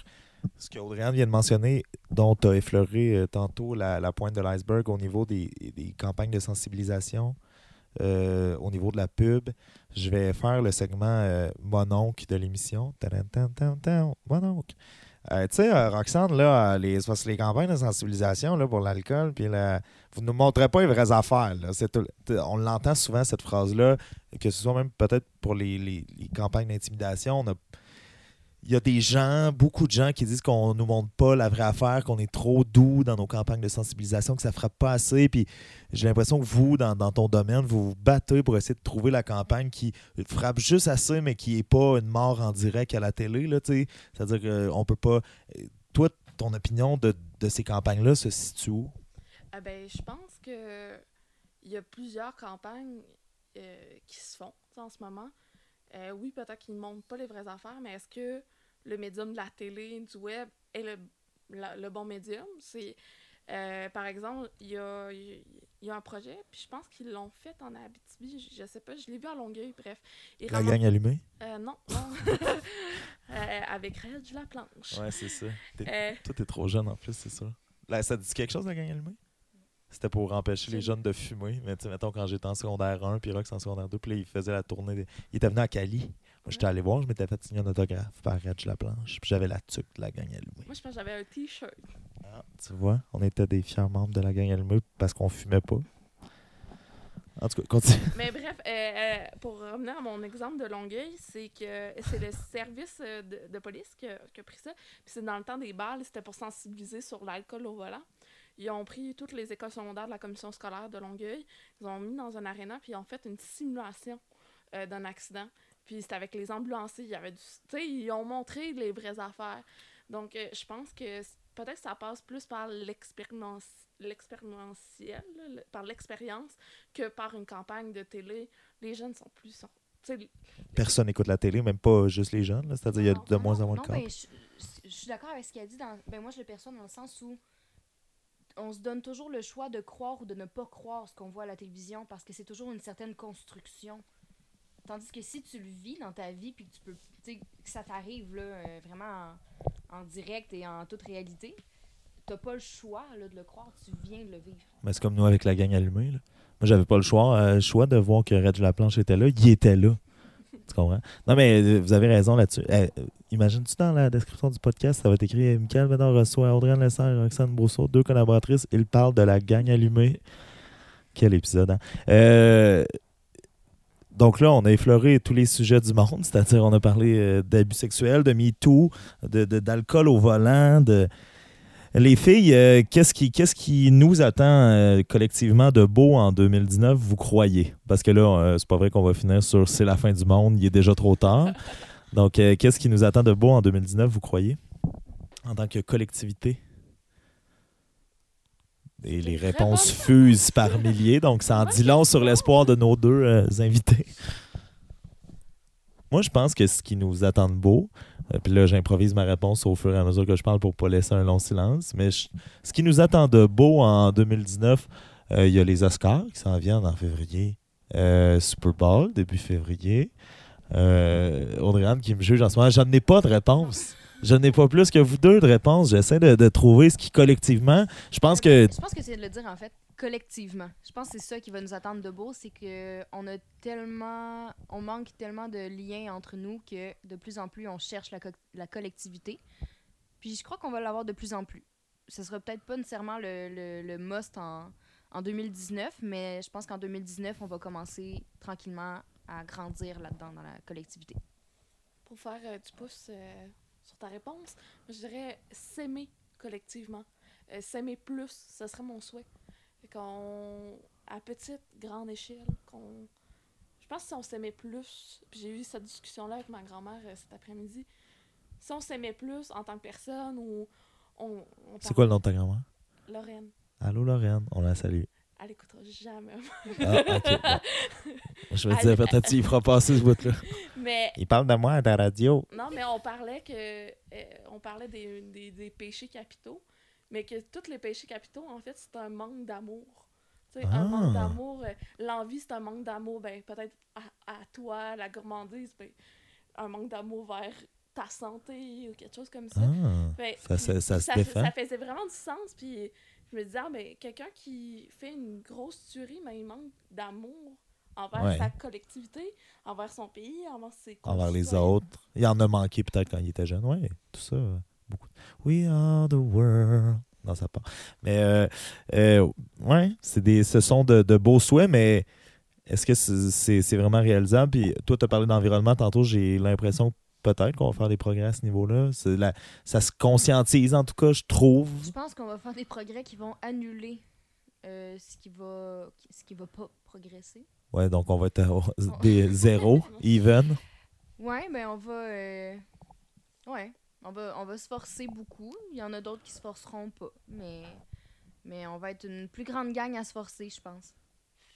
ce que Audrey-Anne vient de mentionner, dont tu as effleuré euh, tantôt la, la pointe de l'iceberg au niveau des, des campagnes de sensibilisation, euh, au niveau de la pub. Je vais faire le segment euh, Mononcle de l'émission. Tam, Mononcle. Euh, tu sais, Roxane, là, les, les campagnes de sensibilisation là, pour l'alcool, puis la, vous ne nous montrez pas les vraies affaires. on l'entend souvent, cette phrase-là, que ce soit même peut-être pour les, campagnes d'intimidation. Il y a des gens, beaucoup de gens qui disent qu'on nous montre pas la vraie affaire, qu'on est trop doux dans nos campagnes de sensibilisation, que ça frappe pas assez. Puis j'ai l'impression que vous, dans, ton domaine, vous vous battez pour essayer de trouver la campagne qui frappe juste assez, mais qui est pas une mort en direct à la télé. C'est-à-dire qu'on peut pas. Toi, ton opinion de ces campagnes-là se situe où? Ah ben, je pense que il y a plusieurs campagnes euh, qui se font en ce moment. Euh, oui, peut-être qu'ils ne montrent pas les vraies affaires, mais est-ce que le médium de la télé, du web est le, la- le bon médium? C'est, euh, par exemple, il y a, y a un projet, puis je pense qu'ils l'ont fait en Abitibi, je, je sais pas, je l'ai vu à Longueuil, bref. Ils La gang allumée? Non, non. Avec Reg la planche. Ouais, c'est ça. Euh, Toi, t'es trop jeune en plus, c'est ça. Là, ça te dit quelque chose, la gang allumée? C'était pour empêcher les jeunes de fumer. Mais tu sais, mettons, quand j'étais en secondaire 1, puis Rox en secondaire 2, puis là, il faisait la tournée. des- Il était venu à Cali. Moi, j'étais allé voir, je m'étais fait signer un autographe par Reg Laplanche. Puis j'avais la tuque de la gang allumée. moi, je pense que j'avais un t-shirt. Ah, tu vois, on était des fiers membres de la gang allumée parce qu'on fumait pas. En tout cas, continue. Mais bref, euh, euh, pour revenir à mon exemple de Longueuil, c'est que c'est le service euh, de, de police qui a, qui a pris ça. Puis c'est dans le temps des balles, c'était pour sensibiliser sur l'alcool au volant. Ils ont pris toutes les écoles secondaires de la commission scolaire de Longueuil, ils ont mis dans un aréna, puis ils ont fait une simulation euh, d'un accident. Puis c'était avec les ambulanciers, il y avait du... Tu sais, ils ont montré les vraies affaires. Donc, euh, je pense que peut-être ça passe plus par le- par l'expérience, que par une campagne de télé. Les jeunes sont plus... Sont, tu sais, Personne n'écoute la télé, même pas juste les jeunes. C'est-à-dire, il y a de Non, moins en moins non, de cas. ben, je, je- je suis d'accord avec ce qu'elle dit. Dans, ben, moi, je le perçois dans le sens où on se donne toujours le choix de croire ou de ne pas croire ce qu'on voit à la télévision parce que c'est toujours une certaine construction. Tandis que si tu le vis dans ta vie puis que tu peux, que ça t'arrive là, euh, vraiment en, direct et en toute réalité, t'as pas le choix là, de le croire, tu viens de le vivre. Mais c'est comme nous avec la gang allumée. Là. Moi, j'avais pas le choix, euh, choix de voir que Reg Laplanche était là. Il était là. Tu comprends? Non, mais euh, vous avez raison là-dessus. Eh, euh, Imagine-tu dans la description du podcast, ça va être écrit euh, Michael Ménard reçoit Audrey Lessard et Roxane Brousseau, deux collaboratrices. Ils parlent de la gang allumée. Quel épisode, hein? Euh, donc là, on a effleuré tous les sujets du monde, c'est-à-dire on a parlé euh, d'abus sexuels, de MeToo, de, de- d'alcool au volant, de... Les filles, euh, qu'est-ce qui, qu'est-ce qui nous attend euh, collectivement de beau en 2019, vous croyez? Parce que là, euh, c'est pas vrai qu'on va finir sur c'est la fin du monde, il est déjà trop tard. Donc, qu'est-ce qui nous attend de beau en 2019, vous croyez? En tant que collectivité? Et les réponses fusent par milliers, donc ça en dit long sur l'espoir de nos deux invités. Moi, je pense que ce qui nous attend de beau, euh, puis là, j'improvise ma réponse au fur et à mesure que je parle pour pas laisser un long silence, mais je- ce qui nous attend de beau en 2019, euh, il y a les Oscars qui s'en viennent en février, euh, Super Bowl début février. Euh, Audrey-Anne qui me juge en ce moment, je n'ai pas de réponse. Je n'ai pas plus que vous deux de réponse. J'essaie de, de trouver ce qui collectivement. Je pense que. Je pense que c'est de le dire en fait collectivement. Je pense que c'est ça qui va nous attendre de beau, c'est que on a tellement, on manque tellement de liens entre nous que de plus en plus on cherche la, co- la collectivité. Puis je crois qu'on va l'avoir de plus en plus. Ce sera peut-être pas nécessairement le, le, le must en, en 2019, mais je pense qu'en 2019 on va commencer tranquillement à grandir là-dedans dans la collectivité. Pour faire euh, du pouce euh, sur ta réponse, je dirais s'aimer collectivement. Euh, s'aimer plus, ce serait mon souhait. Qu'on, à petite, grande échelle, qu'on. Je pense que si on s'aimait plus, puis j'ai eu cette discussion-là avec ma grand-mère euh, cet après-midi, si on s'aimait plus en tant que personne ou on. on C'est quoi le nom de ta grand-mère? Lorraine. Allô, Lorraine. On la salue. Elle écoutera jamais. Ah, ok. bon. Je me disais, peut-être qu'il fera passer ce bout-là. Mais Il parle de moi à la radio. Non, mais on parlait que euh, on parlait des, des, des péchés capitaux, mais que tous les péchés capitaux, en fait, c'est un manque d'amour. Tu sais, Ah. un manque d'amour. euh, L'envie, c'est un manque d'amour, ben, peut-être à, à toi, la gourmandise, ben, un manque d'amour vers ta santé ou quelque chose comme ça. Ah, Fait- ça, ça, ça ça, faisait vraiment du sens, puis je me disais, ah, ben, quelqu'un qui fait une grosse tuerie, mais il manque d'amour envers Ouais. sa collectivité, envers son pays, envers ses envers les autres. Il en a manqué peut-être quand il était jeune. Oui, tout ça. Euh, Beaucoup. We are the world. Non, ça part. Mais, euh, euh, ouais, c'est des, ce sont de, de beaux souhaits, mais est-ce que c'est c'est- vraiment réalisable? Puis toi, tu as parlé d'environnement tantôt. J'ai l'impression que peut-être qu'on va faire des progrès à ce niveau-là. C'est la- Ça se conscientise, en tout cas, je trouve. Je pense qu'on va faire des progrès qui vont annuler euh, ce qui va ce qui va pas progresser. Ouais, donc on va être à des zéros, even. Ouais, ben on va euh, ouais, on va on va se forcer beaucoup. Il y en a d'autres qui se forceront pas, mais mais on va être une plus grande gang à se forcer, je pense.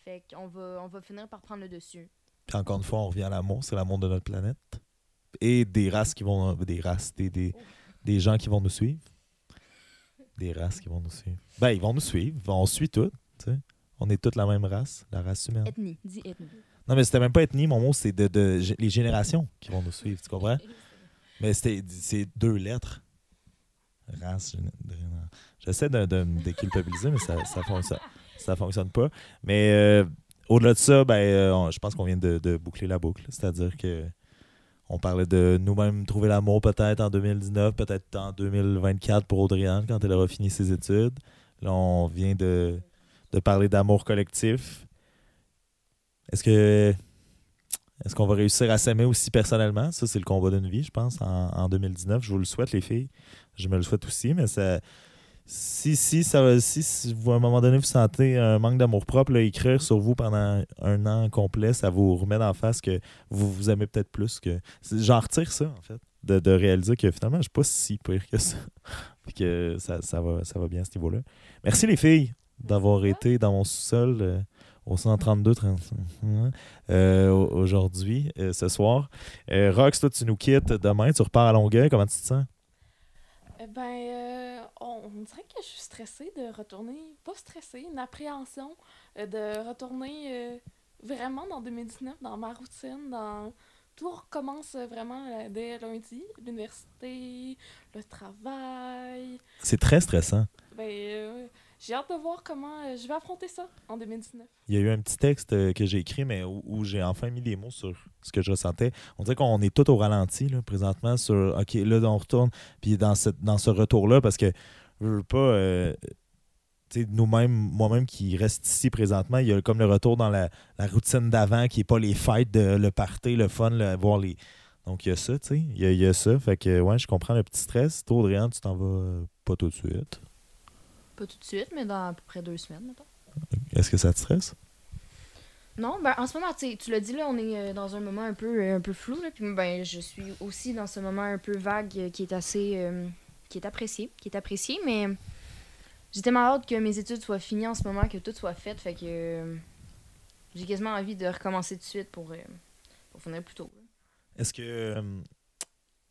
Fait qu'on va on va finir par prendre le dessus. Puis encore une fois, on revient à l'amour, c'est l'amour de notre planète. Et des races qui vont. Des races, des, des, des gens qui vont nous suivre. Des races qui vont nous suivre. Ben, ils vont nous suivre. On suit toutes. tu sais. On est toutes la même race, la race humaine. Ethnie, dis ethnie. Non, mais c'était même pas ethnie, mon mot, c'est de, de- les générations qui vont nous suivre, tu comprends? Mais c'est deux lettres. Race. J'essaie de, de me déculpabiliser, mais ça, fonctionne, ça fonctionne pas. Mais euh, au-delà de ça, ben, euh, je pense qu'on vient de, boucler la boucle. C'est-à-dire que on parlait de nous-mêmes trouver l'amour peut-être en 2019, peut-être en 2024 pour Audriane quand elle aura fini ses études. Là, on vient de, de parler d'amour collectif. Est-ce que est-ce qu'on va réussir à s'aimer aussi personnellement? Ça, c'est le combat d'une vie, je pense, en, en 2019. Je vous le souhaite, les filles. Je me le souhaite aussi, mais ça. Si, si, ça va, si, si vous, à un moment donné, vous sentez un manque d'amour propre, là, écrire sur vous pendant un an complet, ça vous remet en face que vous vous aimez peut-être plus que. J'en retire ça, en fait. De, de réaliser que finalement, je suis pas si pire que ça. Puis que ça, ça, va, ça va bien à ce niveau-là. Merci, les filles, d'avoir été dans mon sous-sol. Euh, au 132 35 euh, au- aujourd'hui, euh, ce soir. Euh, Rox, toi, tu nous quittes demain, tu repars à Longueuil. Comment tu te sens? Eh ben, euh, on, on dirait que je suis stressée de retourner, pas stressée, une appréhension euh, de retourner euh, vraiment dans 2019, dans ma routine, dans tout recommence vraiment euh, dès lundi. L'université, le travail. C'est très stressant. Ben, euh, j'ai hâte de voir comment euh, je vais affronter ça en 2019. Il y a eu un petit texte euh, que j'ai écrit, mais où, j'ai enfin mis des mots sur ce que je ressentais. On dirait qu'on est tout au ralenti, là, présentement, sur OK, là, on retourne. Puis dans, dans ce retour-là, parce que je veux pas. euh, nous-mêmes, moi-même qui reste ici présentement, il y a comme le retour dans la, la routine d'avant qui est pas les fêtes, de, le party, le fun, le- voir les. Donc il y a ça, tu sais. Il y y a ça. Fait que ouais, je comprends le petit stress. Toi, Audrey, tu t'en vas pas tout de suite. Pas tout de suite, mais dans à peu près deux semaines, mettons. Est-ce que ça te stresse? Non, ben en ce moment, tu l'as dit, là, on est euh, dans un moment un peu, euh, un peu flou, là, puis ben, je suis aussi dans ce moment un peu vague euh, qui est assez, euh, qui est apprécié, qui est apprécié, mais j'ai tellement hâte que mes études soient finies en ce moment, que tout soit fait, fait que euh, j'ai quasiment envie de recommencer tout de suite pour, euh, pour finir plus tôt. Est-ce que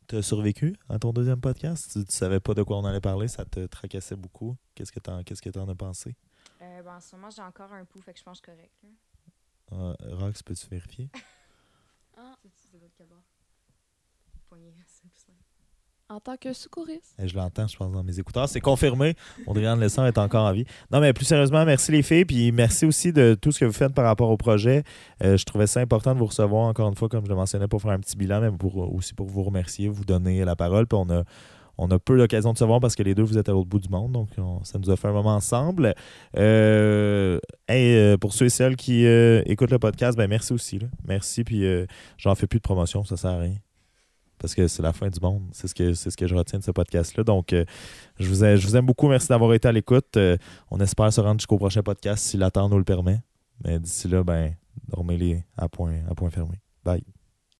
tu as survécu à ton deuxième podcast? Tu, tu savais pas de quoi on allait parler, ça te tracassait beaucoup. Qu'est-ce que t'en qu'est-ce que t'en as pensé? Euh, ben, en ce moment, j'ai encore un pouls, fait que je pense correct. là. Euh, Rox, peux-tu vérifier? Ah, C'est- c'est votre cabas. Poignée, c'est plus simple. En tant que secouriste. Eh, Je l'entends, je pense, dans mes écouteurs. C'est confirmé. Audrey-Anne est encore en vie. Non, mais plus sérieusement, merci les filles. Puis merci aussi de tout ce que vous faites par rapport au projet. Euh, je trouvais ça important de vous recevoir encore une fois, comme je le mentionnais, pour faire un petit bilan, mais pour, aussi pour vous remercier, vous donner la parole. Puis on a, peu l'occasion de se voir parce que les deux, vous êtes à l'autre bout du monde. Donc, on- ça nous a fait un moment ensemble. Euh, euh, pour ceux et celles qui euh, écoutent le podcast, ben merci aussi. Merci. Puis euh, j'en fais plus de promotion, ça sert à rien. Parce que c'est la fin du monde. C'est ce que, ce que je retiens de ce podcast-là. Donc, euh, je, vous aime beaucoup. Merci d'avoir été à l'écoute. Euh, on espère se rendre jusqu'au prochain podcast si la temps nous le permet. Mais d'ici là, ben, dormez-les à point, à point fermé. Bye.